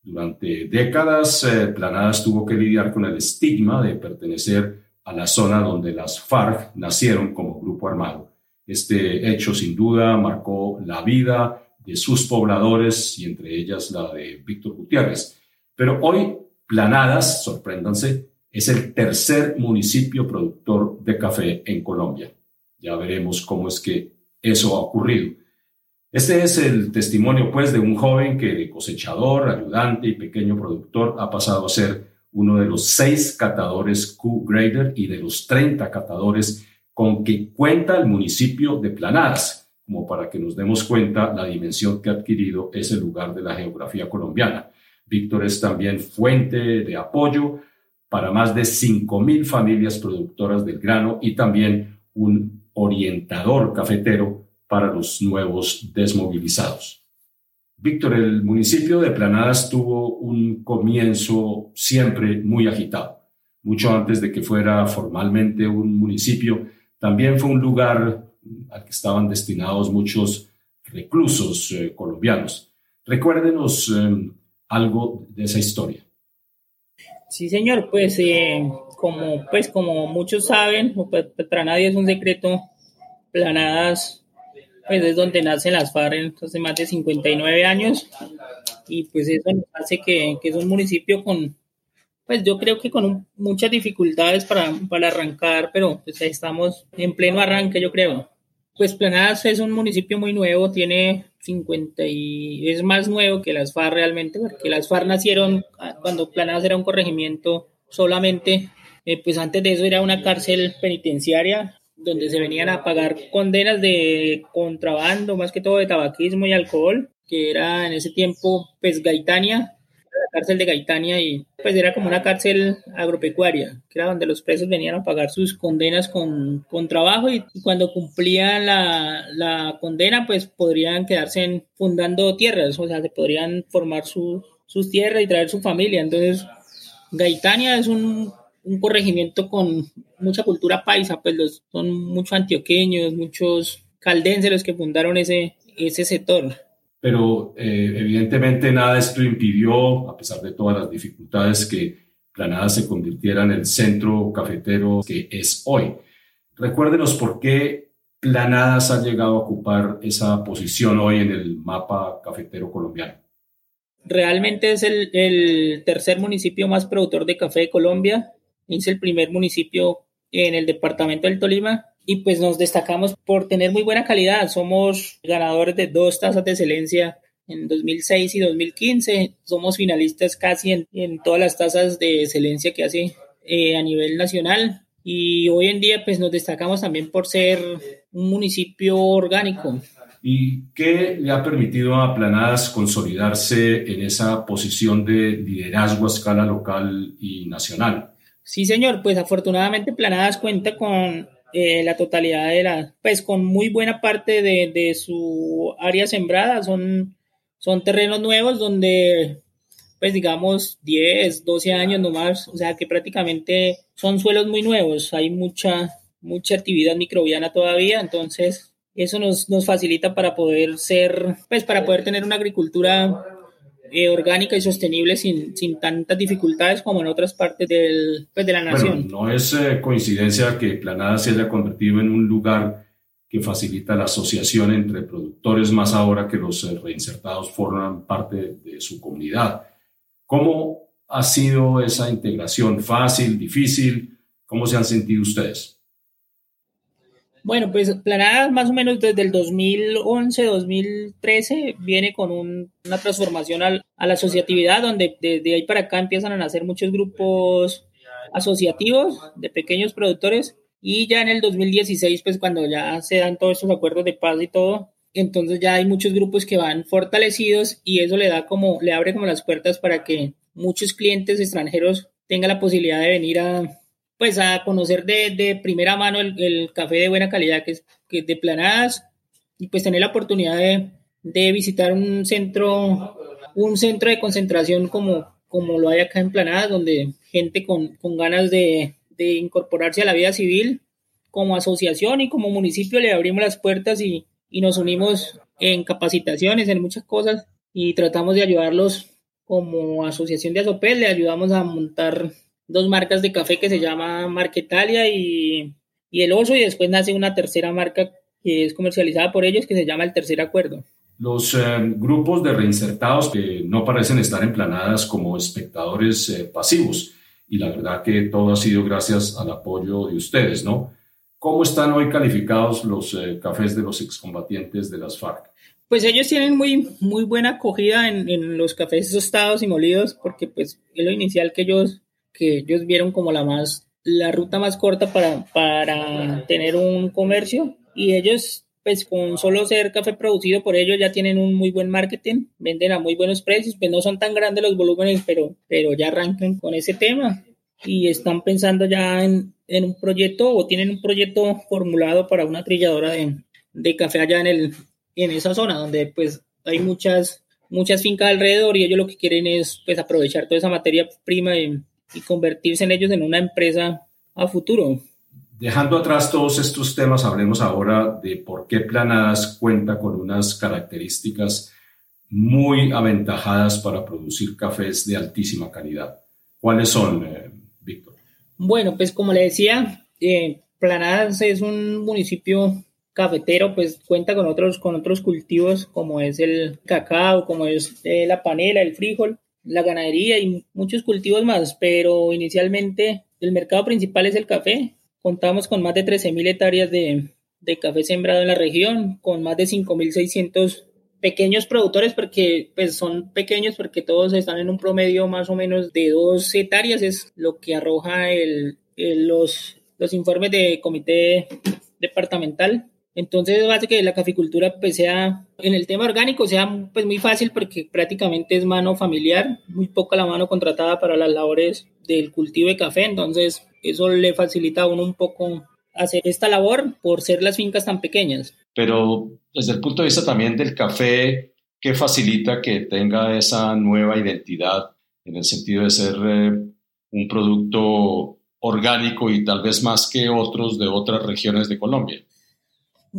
S1: Durante décadas, eh, Planadas tuvo que lidiar con el estigma de pertenecer a la zona donde las FARC nacieron como grupo armado. Este hecho sin duda marcó la vida de sus pobladores y entre ellas la de Víctor Gutiérrez. Pero hoy Planadas, sorpréndanse, es el tercer municipio productor de café en Colombia. Ya veremos cómo es que eso ha ocurrido. Este es el testimonio, pues, de un joven que de cosechador, ayudante y pequeño productor ha pasado a ser uno de los seis catadores Q-Grader y de los 30 catadores con que cuenta el municipio de Planadas, como para que nos demos cuenta la dimensión que ha adquirido ese lugar de la geografía colombiana. Víctor es también fuente de apoyo para más de 5.000 familias productoras del grano y también un orientador cafetero para los nuevos desmovilizados. Víctor, el municipio de Planadas tuvo un comienzo siempre muy agitado. Mucho antes de que fuera formalmente un municipio, también fue un lugar al que estaban destinados muchos reclusos eh, colombianos. Recuérdenos eh, algo de esa historia.
S4: Sí, señor, pues eh, como, pues como muchos saben, pues, para nadie es un secreto, Planadas pues es donde nacen las FARC hace más de 59 años y pues eso nos hace que, es un municipio con, pues yo creo que con muchas dificultades para, para arrancar, pero pues estamos en pleno arranque, yo creo. Pues Planadas es un municipio muy nuevo, tiene 50 y es más nuevo que las FAR realmente, porque las FAR nacieron cuando Planadas era un corregimiento solamente, eh, pues antes de eso era una cárcel penitenciaria donde se venían a pagar condenas de contrabando, más que todo de tabaquismo y alcohol, que era en ese tiempo, pues Gaitania, cárcel de Gaitania y pues era como una cárcel agropecuaria, que era donde los presos venían a pagar sus condenas con, con trabajo y, cuando cumplían la, la, condena pues podrían quedarse en, fundando tierras, o sea, se podrían formar su, sus tierras y traer su familia. Entonces, Gaitania es un, un corregimiento con mucha cultura paisa, pues los, son muchos antioqueños, muchos caldenses los que fundaron ese, ese sector
S1: pero eh, evidentemente nada de esto impidió, a pesar de todas las dificultades, que Planada se convirtiera en el centro cafetero que es hoy. Recuérdenos por qué Planadas ha llegado a ocupar esa posición hoy en el mapa cafetero colombiano.
S4: Realmente es el, el tercer municipio más productor de café de Colombia. Es el primer municipio en el departamento del Tolima y pues nos destacamos por tener muy buena calidad. Somos ganadores de dos tasas de excelencia en 2006 y 2015. Somos finalistas casi en, en todas las tasas de excelencia que hace eh, a nivel nacional. Y hoy en día pues nos destacamos también por ser un municipio orgánico.
S1: ¿Y qué le ha permitido a Planadas consolidarse en esa posición de liderazgo a escala local y nacional?
S4: Sí, señor, pues afortunadamente Planadas cuenta con eh, la totalidad de la, pues con muy buena parte de, de, su área sembrada, son, son terrenos nuevos donde, pues digamos, 10, 12 años nomás, o sea que prácticamente son suelos muy nuevos, hay mucha, mucha actividad microbiana todavía, entonces eso nos, nos facilita para poder ser, pues para poder tener una agricultura eh, orgánica y sostenible sin, sin, tantas dificultades como en otras partes del, pues, de la nación.
S1: no es eh, coincidencia que Planada se haya convertido en un lugar que facilita la asociación entre productores, más ahora que los eh, reinsertados forman parte de su comunidad. ¿Cómo ha sido esa integración? ¿Fácil, difícil? ¿Cómo se han sentido ustedes?
S4: Bueno, pues Planada más o menos desde el 2011-2013 viene con una transformación a la asociatividad, donde desde ahí para acá empiezan a nacer muchos grupos asociativos de pequeños productores. Y ya en el 2016, pues cuando ya se dan todos estos acuerdos de paz y todo, entonces ya hay muchos grupos que van fortalecidos y eso le da como, le abre como las puertas para que muchos clientes extranjeros tengan la posibilidad de venir a, pues a conocer de, de primera mano el, café de buena calidad que es, que de planadas y pues tener la oportunidad de, de, visitar un centro, un centro de concentración como, como lo hay acá en Planadas, donde gente con, con ganas de, de, incorporarse a la vida civil como asociación y como municipio le abrimos las puertas y, y nos unimos en capacitaciones, en muchas cosas y tratamos de ayudarlos como asociación de Azopel, le ayudamos a montar dos marcas de café que se llama Marquetalia y, y El Oso y después nace una tercera marca que es comercializada por ellos que se llama El Tercer Acuerdo.
S1: Los eh, grupos de reinsertados que no parecen estar emplanadas como espectadores eh, pasivos y la verdad que todo ha sido gracias al apoyo de ustedes, ¿no? ¿Cómo están hoy calificados los eh, cafés de los excombatientes de las FARC?
S4: Pues ellos tienen muy, muy buena acogida en, en los cafés tostados y molidos porque pues es lo inicial que ellos que ellos vieron como la más, la ruta más corta para, para tener un comercio y ellos pues con solo ser café producido por ellos ya tienen un muy buen marketing, venden a muy buenos precios, pues no son tan grandes los volúmenes, pero, pero ya arrancan con ese tema y están pensando ya en, en un proyecto o tienen un proyecto formulado para una trilladora de, de café allá en, el, en esa zona donde pues hay muchas, muchas fincas alrededor y ellos lo que quieren es pues aprovechar toda esa materia prima y y convertirse en ellos en una empresa a futuro.
S1: Dejando atrás todos estos temas, hablemos ahora de por qué Planadas cuenta con unas características muy aventajadas para producir cafés de altísima calidad. ¿Cuáles son, eh, Víctor?
S4: Bueno, pues como le decía, eh, Planadas es un municipio cafetero, pues cuenta con otros, con otros cultivos como es el cacao, como es eh, la panela, el frijol, la ganadería y muchos cultivos más, pero inicialmente el mercado principal es el café. Contamos con más de 13.000 hectáreas de, de, café sembrado en la región, con más de 5.600 pequeños productores, porque pues son pequeños porque todos están en un promedio más o menos de 2 hectáreas, es lo que arroja el, los, los informes de comité departamental. Entonces hace que la caficultura pues sea, en el tema orgánico sea pues muy fácil porque prácticamente es mano familiar, muy poca la mano contratada para las labores del cultivo de café, entonces eso le facilita a uno un poco hacer esta labor por ser las fincas tan pequeñas.
S1: Pero desde el punto de vista también del café, ¿qué facilita que tenga esa nueva identidad en el sentido de ser eh, un producto orgánico y tal vez más que otros de otras regiones de Colombia?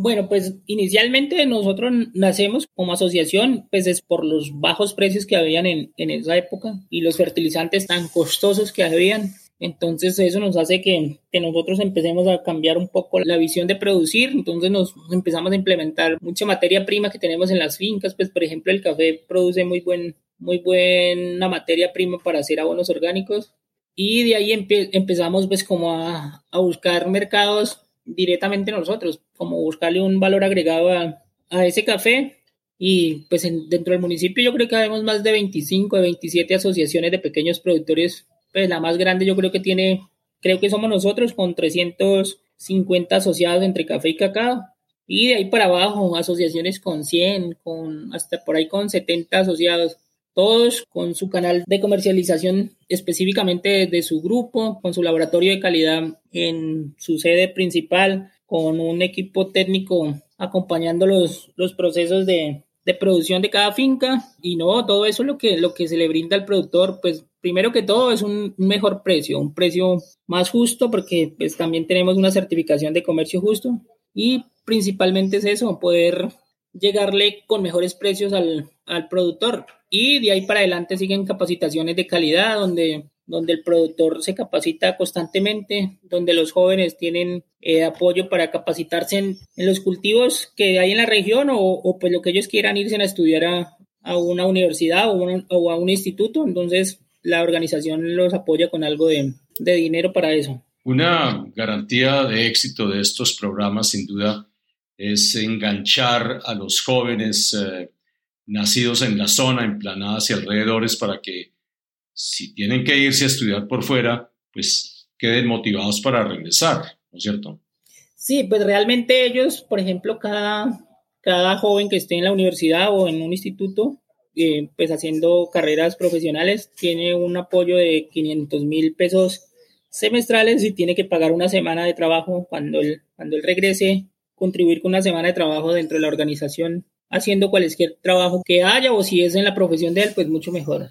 S4: Bueno, pues inicialmente nosotros nacemos como asociación, pues es por los bajos precios que habían en, en esa época y los fertilizantes tan costosos que habían. Entonces eso nos hace que, que, nosotros empecemos a cambiar un poco la visión de producir, entonces nos empezamos a implementar mucha materia prima que tenemos en las fincas, pues por ejemplo el café produce muy, buen, muy buena materia prima para hacer abonos orgánicos. Y de ahí empezamos pues como a, a, buscar mercados directamente nosotros, como buscarle un valor agregado a, ese café. Y pues dentro del municipio yo creo que habemos más de 25, de 27 asociaciones de pequeños productores. Pues la más grande yo creo que tiene, creo que somos nosotros con 350 asociados entre café y cacao. Y de ahí para abajo, asociaciones con 100, con hasta por ahí con 70 asociados, todos con su canal de comercialización específicamente de su grupo, con su laboratorio de calidad en su sede principal, con un equipo técnico acompañando los, procesos de, producción de cada finca. Y no, todo eso es lo que, lo que se le brinda al productor, pues primero que todo es un mejor precio, un precio más justo porque pues también tenemos una certificación de comercio justo. Y principalmente es eso, poder llegarle con mejores precios al, al productor y de ahí para adelante siguen capacitaciones de calidad donde donde el productor se capacita constantemente, donde los jóvenes tienen eh, apoyo para capacitarse en, los cultivos que hay en la región o, pues lo que ellos quieran irse a estudiar a, a una universidad o, o, a un instituto. Entonces la organización los apoya con algo de, de dinero para eso.
S1: Una garantía de éxito de estos programas sin duda es enganchar a los jóvenes eh, nacidos en la zona, en planadas y alrededores para que si tienen que irse a estudiar por fuera, pues queden motivados para regresar, ¿no es cierto?
S4: Sí, pues realmente ellos, por ejemplo, cada, cada joven que esté en la universidad o en un instituto, eh, pues haciendo carreras profesionales, tiene un apoyo de 500 mil pesos semestrales y tiene que pagar una semana de trabajo cuando él, cuando él regrese, contribuir con una semana de trabajo dentro de la organización, haciendo cualquier trabajo que haya o si es en la profesión de él, pues mucho mejor.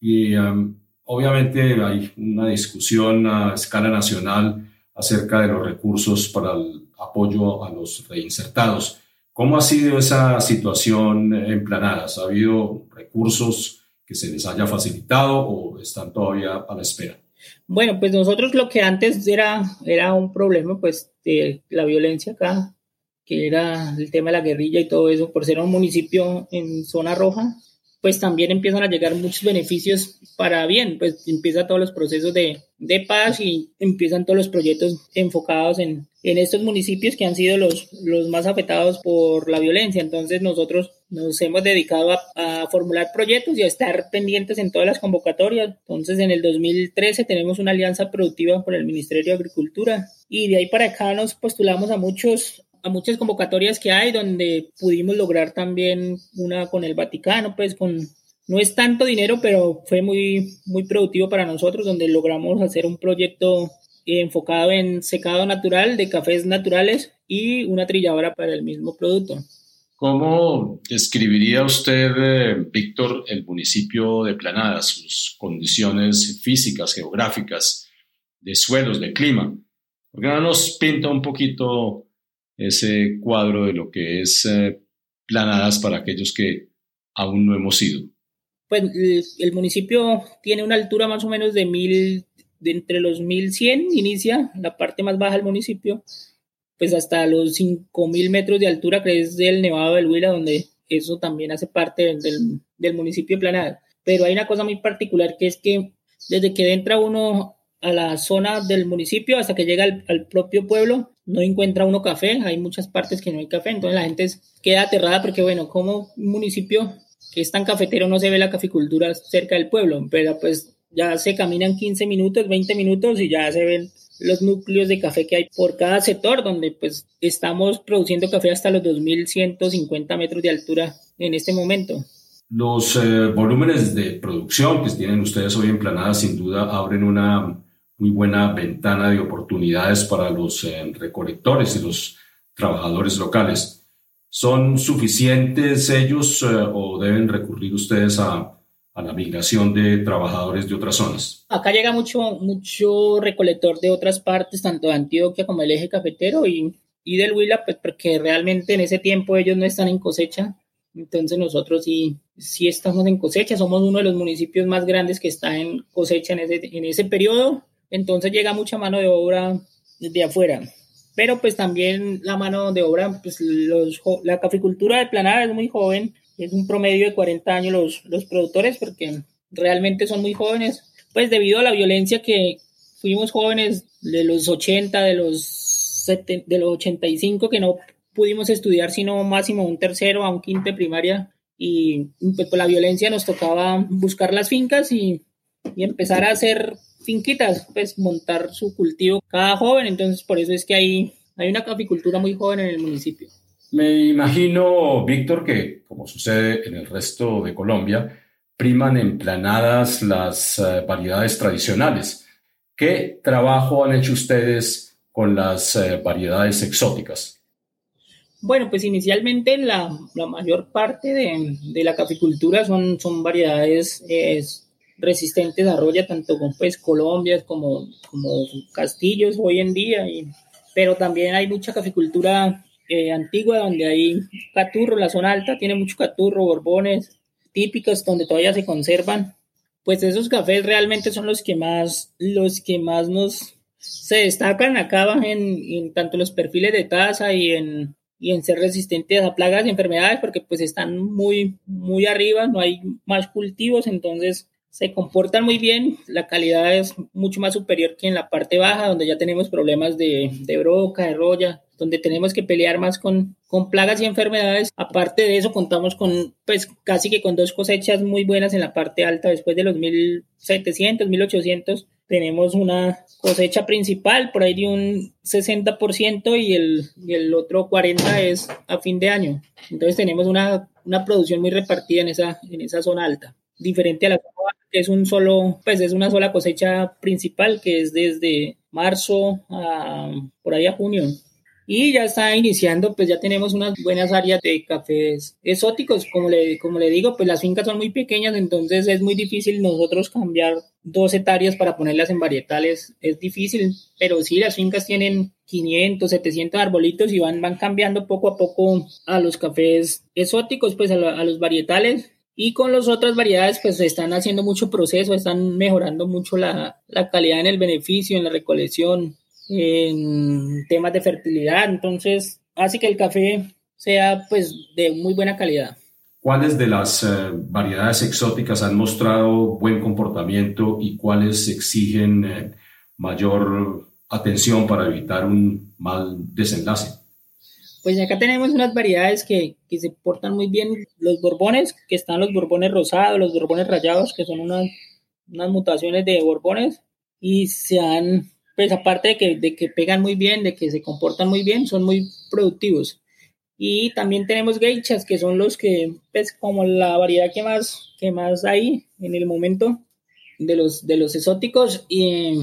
S1: Y um, obviamente hay una discusión a escala nacional acerca de los recursos para el apoyo a los reinsertados. ¿Cómo ha sido esa situación en Planadas? ¿Ha habido recursos que se les haya facilitado o están todavía a la espera?
S4: Bueno, pues nosotros lo que antes era, era un problema, pues, de la violencia acá, que era el tema de la guerrilla y todo eso, por ser un municipio en zona roja, pues también empiezan a llegar muchos beneficios para bien, pues empiezan todos los procesos de, de paz y empiezan todos los proyectos enfocados en, en estos municipios que han sido los, los más afectados por la violencia. Entonces nosotros nos hemos dedicado a, formular proyectos y a estar pendientes en todas las convocatorias. Entonces en el 2013 tenemos una alianza productiva con el Ministerio de Agricultura y de ahí para acá nos postulamos a muchos a muchas convocatorias que hay donde pudimos lograr también una con el Vaticano, pues con no es tanto dinero, pero fue muy muy productivo para nosotros donde logramos hacer un proyecto enfocado en secado natural de cafés naturales y una trilladora para el mismo producto.
S1: ¿Cómo describiría usted, eh, Víctor, el municipio de Planada, sus condiciones físicas, geográficas, de suelos, de clima? ¿Por qué no nos pinta un poquito ese cuadro de lo que es eh, planadas para aquellos que aún no hemos ido?
S4: Pues el municipio tiene una altura más o menos de mil, de entre los 1100 inicia la parte más baja del municipio, pues hasta los 5000 metros de altura que es del Nevado del Huila, donde eso también hace parte del, del municipio de Planada. Pero hay una cosa muy particular que es que desde que entra uno a la zona del municipio hasta que llega al, al, propio pueblo, no encuentra uno café, hay muchas partes que no hay café, entonces la gente queda aterrada porque, bueno, como un municipio que es tan cafetero no se ve la caficultura cerca del pueblo, pero pues ya se caminan 15 minutos, 20 minutos y ya se ven los núcleos de café que hay por cada sector, donde pues estamos produciendo café hasta los 2.150 metros de altura en este momento.
S1: Los eh, volúmenes de producción que tienen ustedes hoy en Planada sin duda abren una muy buena ventana de oportunidades para los eh, recolectores y los trabajadores locales. ¿Son suficientes ellos eh, o deben recurrir ustedes a, a, la migración de trabajadores de otras zonas?
S4: Acá llega mucho, mucho recolector de otras partes, tanto de Antioquia como el eje cafetero y, y del Huila, pues porque realmente en ese tiempo ellos no están en cosecha entonces nosotros sí, sí estamos en cosecha, somos uno de los municipios más grandes que está en cosecha en ese, en ese periodo, entonces llega mucha mano de obra de afuera. Pero pues también la mano de obra, pues los, la caficultura de Planada es muy joven, es un promedio de 40 años los, los productores porque realmente son muy jóvenes, pues debido a la violencia que fuimos jóvenes de los 80, de los, de los 85 que no pudimos estudiar sino máximo un tercero a un quinto primaria y pues por la violencia nos tocaba buscar las fincas y, y, empezar a hacer finquitas, pues montar su cultivo cada joven, entonces por eso es que hay, hay una caficultura muy joven en el municipio.
S1: Me imagino, Víctor, que como sucede en el resto de Colombia, priman emplanadas las uh, variedades tradicionales. ¿Qué trabajo han hecho ustedes con las uh, variedades exóticas?
S4: Bueno, pues inicialmente la, la mayor parte de, de, la caficultura son, son variedades resistentes a roya, tanto con pues Colombia como, como castillos hoy en día, y, pero también hay mucha caficultura eh, antigua donde hay caturro, la zona alta tiene mucho caturro, borbones típicos donde todavía se conservan. Pues esos cafés realmente son los que más, los que más nos se destacan acá en, en tanto los perfiles de taza y en, y en ser resistentes a plagas y enfermedades porque pues están muy, muy arriba, no hay más cultivos, entonces se comportan muy bien, la calidad es mucho más superior que en la parte baja, donde ya tenemos problemas de, de broca, de roya, donde tenemos que pelear más con, con plagas y enfermedades. Aparte de eso, contamos con, pues, casi que con dos cosechas muy buenas en la parte alta, después de los 1700, 1800, tenemos una cosecha principal por ahí de un 60% y el, y el otro 40% es a fin de año. Entonces tenemos una, una producción muy repartida en esa, en esa zona alta. Diferente a la que es un solo, pues es una sola cosecha principal que es desde marzo a por ahí a junio. Y ya está iniciando, pues ya tenemos unas buenas áreas de cafés exóticos, como le, como le digo, pues las fincas son muy pequeñas, entonces es muy difícil nosotros cambiar dos hectáreas para ponerlas en varietales, es difícil, pero sí, las fincas tienen 500, 700 arbolitos y van, van cambiando poco a poco a los cafés exóticos, pues a, a los varietales, y con las otras variedades, pues están haciendo mucho proceso, están mejorando mucho la, la calidad en el beneficio, en la recolección, en temas de fertilidad, entonces hace que el café sea pues de muy buena calidad.
S1: ¿Cuáles de las uh, variedades exóticas han mostrado buen comportamiento y cuáles exigen uh, mayor atención para evitar un mal desenlace?
S4: Pues acá tenemos unas variedades que, que, se portan muy bien. Los borbones, que están los borbones rosados, los borbones rayados, que son unas, unas mutaciones de borbones y se han pues aparte de que, de que pegan muy bien, de que se comportan muy bien, son muy productivos. Y también tenemos geichas, que son los que, pues como la variedad que más, que más hay en el momento de los, de los exóticos, y,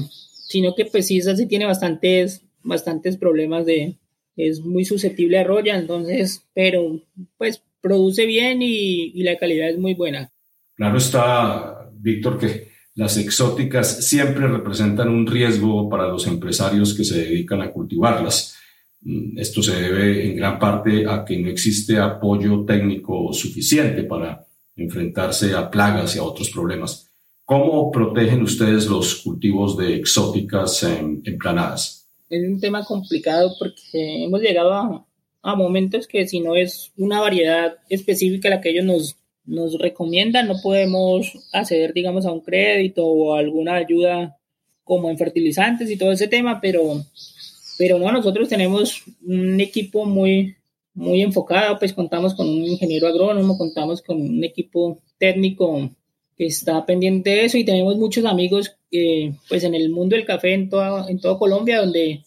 S4: sino que pues sí, esa sí tiene bastantes, bastantes problemas de, es muy susceptible a roya, entonces, pero pues produce bien y, la calidad es muy buena.
S1: Claro está, Víctor, que las exóticas siempre representan un riesgo para los empresarios que se dedican a cultivarlas. Mm, esto se debe en gran parte a que no existe apoyo técnico suficiente para enfrentarse a plagas y a otros problemas. ¿Cómo protegen ustedes los cultivos de exóticas en, en planadas?
S4: Es un tema complicado porque hemos llegado a, momentos que si no es una variedad específica la que ellos nos nos recomiendan, no podemos acceder, digamos, a un crédito o alguna ayuda como en fertilizantes y todo ese tema, pero, pero no, nosotros tenemos un equipo muy, muy enfocado, pues contamos con un ingeniero agrónomo, contamos con un equipo técnico que está pendiente de eso y tenemos muchos amigos eh, pues en el mundo del café en toda, en toda Colombia donde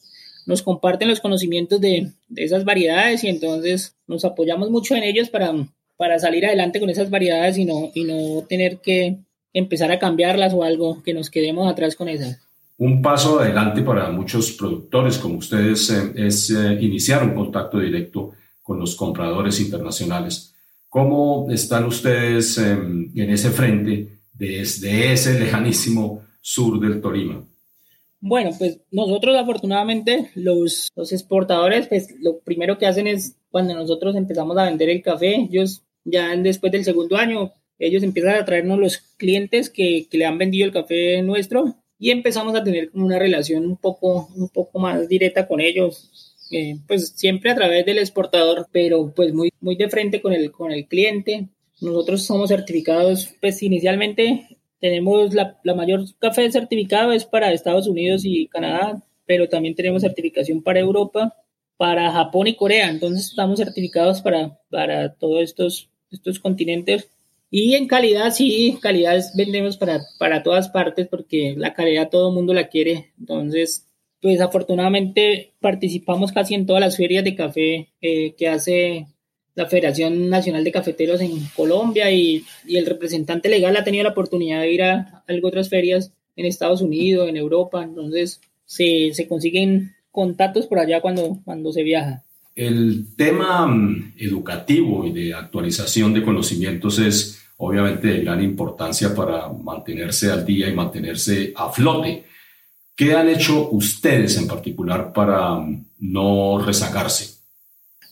S4: nos comparten los conocimientos de, de, esas variedades y entonces nos apoyamos mucho en ellos para, para salir adelante con esas variedades y no, y no tener que empezar a cambiarlas o algo, que nos quedemos atrás con esas.
S1: Un paso adelante para muchos productores como ustedes eh, es eh, iniciar un contacto directo con los compradores internacionales. ¿Cómo están ustedes eh, en ese frente desde ese lejanísimo sur del Tolima?
S4: Bueno, pues nosotros afortunadamente los, los exportadores, pues lo primero que hacen es cuando nosotros empezamos a vender el café, ellos ya después del segundo año, ellos empiezan a traernos los clientes que, que le han vendido el café nuestro y empezamos a tener como una relación un poco, un poco más directa con ellos. Eh, pues siempre a través del exportador, pero pues muy, muy de frente con el, con el cliente. Nosotros somos certificados, pues inicialmente tenemos la, la mayor café certificado es para Estados Unidos y Canadá, pero también tenemos certificación para Europa, para Japón y Corea. Entonces estamos certificados para, para todos estos, estos continentes. Y en calidad, sí, calidad vendemos para, para todas partes porque la calidad todo el mundo la quiere. Entonces, pues afortunadamente participamos casi en todas las ferias de café eh, que hace la Federación Nacional de Cafeteros en Colombia y, el representante legal ha tenido la oportunidad de ir a, otras ferias en Estados Unidos, en Europa, entonces se, se consiguen contactos por allá cuando, cuando se viaja.
S1: El tema mm, educativo y de actualización de conocimientos es obviamente de gran importancia para mantenerse al día y mantenerse a flote. ¿Qué han hecho ustedes en particular para mm, no rezagarse?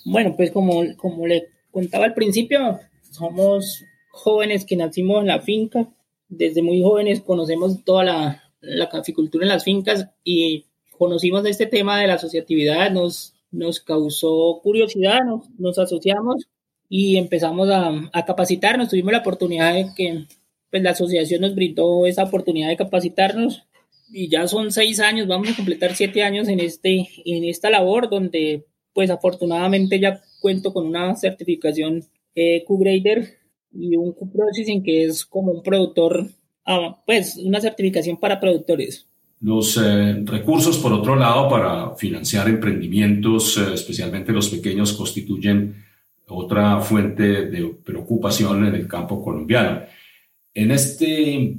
S4: Bueno, pues como, como le contaba al principio, somos jóvenes que nacimos en la finca. Desde muy jóvenes conocemos toda la, la caficultura en las fincas y conocimos este tema de la asociatividad, nos, nos causó curiosidad, nos, nos asociamos y empezamos a, a, capacitarnos. Tuvimos la oportunidad de que pues, la asociación nos brindó esa oportunidad de capacitarnos y ya son seis años, vamos a completar siete años en, este, en esta labor donde pues afortunadamente ya cuento con una certificación eh, Q-Grader y un Q-Processing que es como un productor, ah, pues una certificación para productores.
S1: Los eh, recursos, por otro lado, para financiar emprendimientos, eh, especialmente los pequeños, constituyen otra fuente de preocupación en el campo colombiano. En este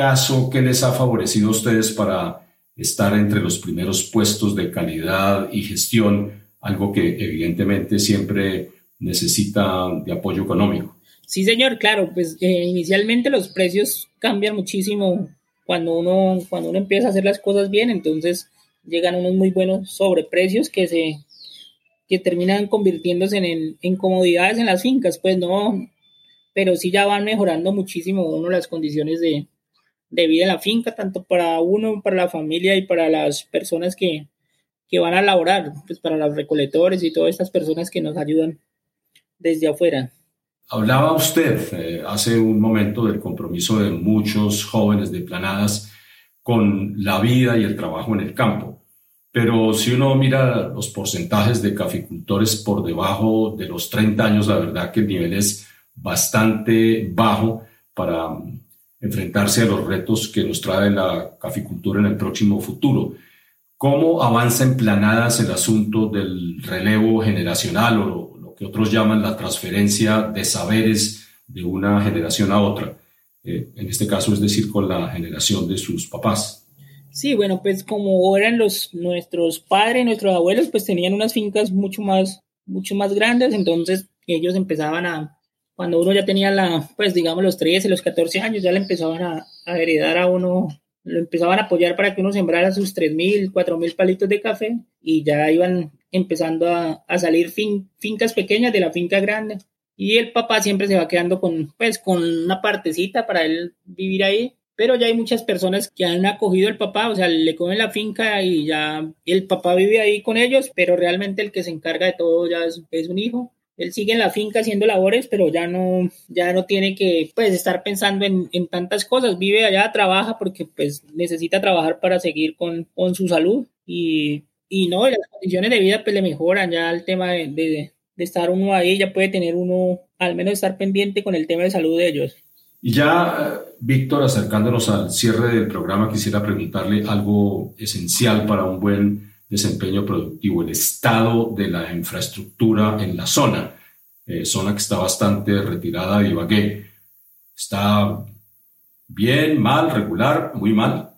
S1: caso, ¿qué les ha favorecido a ustedes para estar entre los primeros puestos de calidad y gestión algo que evidentemente siempre necesita de apoyo económico.
S4: Sí, señor, claro, pues eh, inicialmente los precios cambian muchísimo cuando uno, cuando uno empieza a hacer las cosas bien, entonces llegan unos muy buenos sobreprecios que se que terminan convirtiéndose en, en comodidades en las fincas, pues no, pero sí ya van mejorando muchísimo uno las condiciones de, de vida en la finca, tanto para uno, para la familia y para las personas que, que van a laborar, pues para los recolectores y todas estas personas que nos ayudan desde afuera.
S1: Hablaba usted eh, hace un momento del compromiso de muchos jóvenes de planadas con la vida y el trabajo en el campo. Pero si uno mira los porcentajes de caficultores por debajo de los 30 años, la verdad que el nivel es bastante bajo para enfrentarse a los retos que nos trae la caficultura en el próximo futuro. ¿Cómo avanza en planadas el asunto del relevo generacional o lo, que otros llaman la transferencia de saberes de una generación a otra? Eh, en este caso, es decir, con la generación de sus papás.
S4: Sí, bueno, pues como eran los nuestros padres, nuestros abuelos, pues tenían unas fincas mucho más, mucho más grandes, entonces ellos empezaban a, cuando uno ya tenía la, pues digamos los 13, los 14 años, ya le empezaban a, a heredar a uno lo empezaban a apoyar para que uno sembrara sus 3.000, 4.000 palitos de café y ya iban empezando a, a salir fincas pequeñas de la finca grande. Y el papá siempre se va quedando con, pues, con una partecita para él vivir ahí. Pero ya hay muchas personas que han acogido al papá, o sea, le comen la finca y ya el papá vive ahí con ellos, pero realmente el que se encarga de todo ya es, es un hijo él sigue en la finca haciendo labores, pero ya no, ya no tiene que pues, estar pensando en, en tantas cosas. Vive allá, trabaja porque pues necesita trabajar para seguir con, con su salud y, y no, las condiciones de vida pues le mejoran ya el tema de, de, de estar uno ahí, ya puede tener uno, al menos estar pendiente con el tema de salud de ellos.
S1: Y ya, Víctor, acercándonos al cierre del programa, quisiera preguntarle algo esencial para un buen desempeño productivo, el estado de la infraestructura en la zona, eh, zona que está bastante retirada de Ibagué. ¿Está bien, mal, regular, muy mal?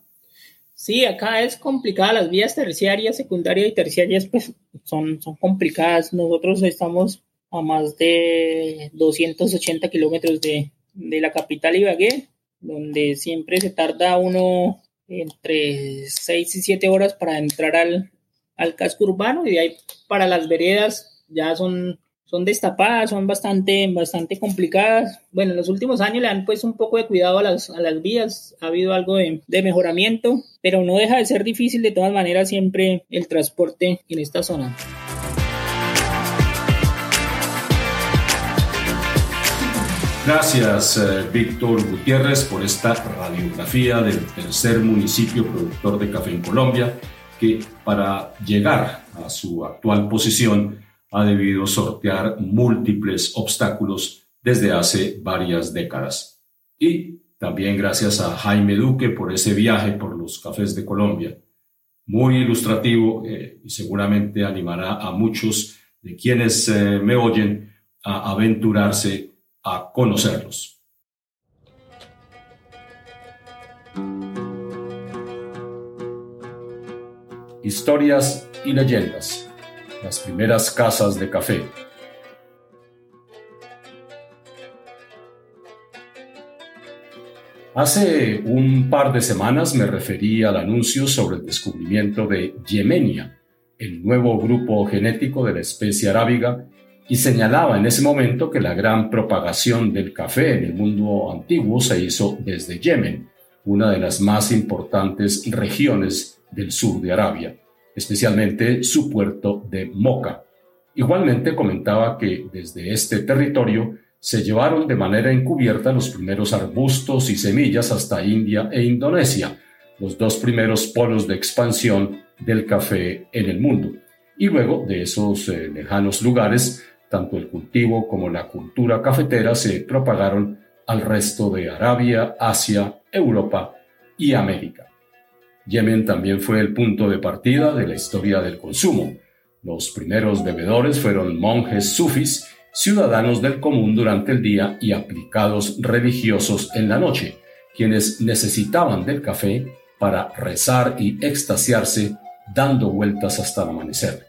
S4: Sí, acá es complicada, las vías terciarias, secundarias y terciarias pues son, son complicadas. Nosotros estamos a más de 280 kilómetros de, de la capital Ibagué, donde siempre se tarda uno entre 6 y 7 horas para entrar al, al casco urbano y de ahí para las veredas ya son, son destapadas, son bastante, bastante complicadas. Bueno, en los últimos años le han puesto un poco de cuidado a las, a las vías, ha habido algo de, de mejoramiento, pero no deja de ser difícil de todas maneras siempre el transporte en esta zona.
S1: Gracias, eh, Víctor Gutiérrez, por esta radiografía del tercer municipio productor de café en Colombia, que para llegar a su actual posición ha debido sortear múltiples obstáculos desde hace varias décadas. Y también gracias a Jaime Duque por ese viaje por los cafés de Colombia. Muy ilustrativo eh, y seguramente animará a muchos de quienes eh, me oyen a aventurarse a conocerlos. Historias y leyendas. Las primeras casas de café. Hace un par de semanas me referí al anuncio sobre el descubrimiento de Yemenia, el nuevo grupo genético de la especie arábiga y señalaba en ese momento que la gran propagación del café en el mundo antiguo se hizo desde Yemen, una de las más importantes regiones del sur de Arabia, especialmente su puerto de Moca. Igualmente comentaba que desde este territorio se llevaron de manera encubierta los primeros arbustos y semillas hasta India e Indonesia, los dos primeros polos de expansión del café en el mundo. Y luego de esos eh, lejanos lugares tanto el cultivo como la cultura cafetera se propagaron al resto de Arabia, Asia, Europa y América. Yemen también fue el punto de partida de la historia del consumo. Los primeros bebedores fueron monjes sufis, ciudadanos del común durante el día y aplicados religiosos en la noche, quienes necesitaban del café para rezar y extasiarse dando vueltas hasta el amanecer.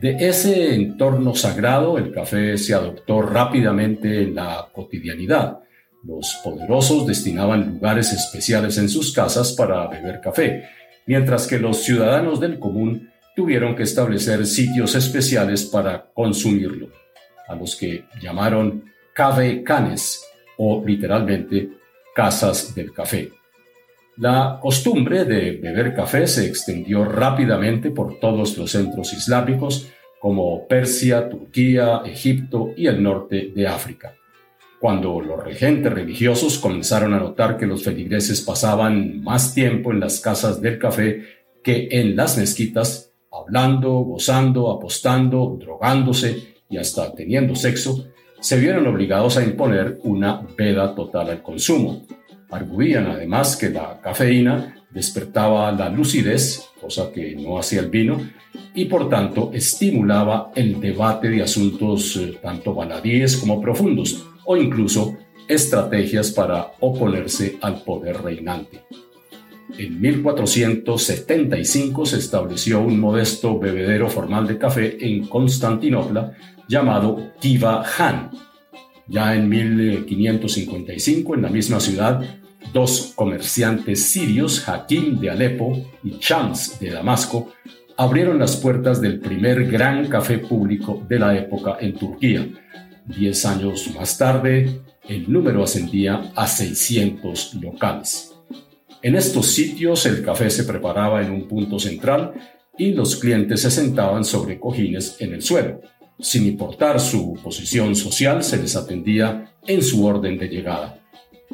S1: De ese entorno sagrado, el café se adoptó rápidamente en la cotidianidad. Los poderosos destinaban lugares especiales en sus casas para beber café, mientras que los ciudadanos del común tuvieron que establecer sitios especiales para consumirlo, a los que llamaron cave canes o literalmente casas del café. La costumbre de beber café se extendió rápidamente por todos los centros islámicos como Persia, Turquía, Egipto y el norte de África. Cuando los regentes religiosos comenzaron a notar que los feligreses pasaban más tiempo en las casas del café que en las mezquitas, hablando, gozando, apostando, drogándose y hasta teniendo sexo, se vieron obligados a imponer una veda total al consumo. Arguían además que la cafeína despertaba la lucidez, cosa que no hacía el vino, y por tanto estimulaba el debate de asuntos eh, tanto baladíes como profundos, o incluso estrategias para oponerse al poder reinante. En 1475 se estableció un modesto bebedero formal de café en Constantinopla llamado Tiva Han, ya en 1555, en la misma ciudad, dos comerciantes sirios, Hakim de Alepo y Chams de Damasco, abrieron las puertas del primer gran café público de la época en Turquía. Diez años más tarde, el número ascendía a 600 locales. En estos sitios el café se preparaba en un punto central y los clientes se sentaban sobre cojines en el suelo. Sin importar su posición social, se les atendía en su orden de llegada.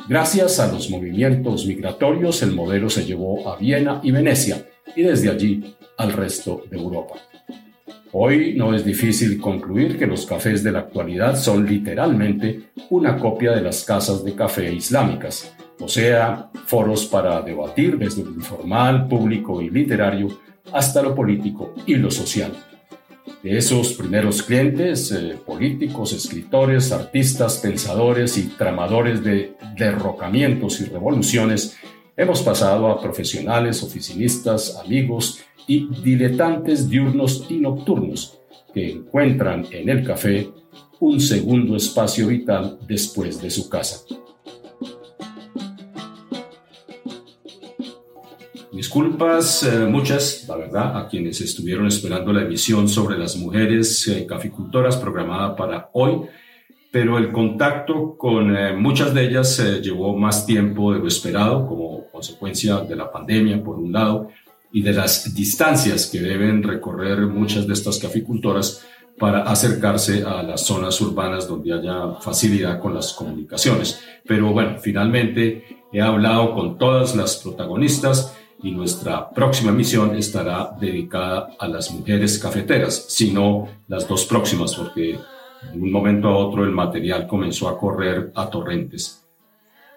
S1: Gracias a los movimientos migratorios, el modelo se llevó a Viena y Venecia y desde allí al resto de Europa. Hoy no es difícil concluir que los cafés de la actualidad son literalmente una copia de las casas de café islámicas, o sea, foros para debatir desde lo informal, público y literario hasta lo político y lo social. Esos primeros clientes, eh, políticos, escritores, artistas, pensadores y tramadores de derrocamientos y revoluciones, hemos pasado a profesionales, oficinistas, amigos y diletantes diurnos y nocturnos que encuentran en el café un segundo espacio vital después de su casa. Disculpas eh, muchas, la verdad, a quienes estuvieron esperando la emisión sobre las mujeres eh, caficultoras programada para hoy, pero el contacto con eh, muchas de ellas llevó más tiempo de lo esperado como consecuencia de la pandemia, por un lado, y de las distancias que deben recorrer muchas de estas caficultoras para acercarse a las zonas urbanas donde haya facilidad con las comunicaciones. Pero bueno, finalmente he hablado con todas las protagonistas y nuestra próxima misión estará dedicada a las mujeres cafeteras, si no las dos próximas, porque de un momento a otro el material comenzó a correr a torrentes.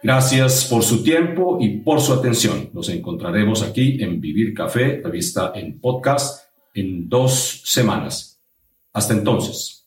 S1: Gracias por su tiempo y por su atención. Nos encontraremos aquí en Vivir Café, revista en podcast, en dos semanas. Hasta entonces.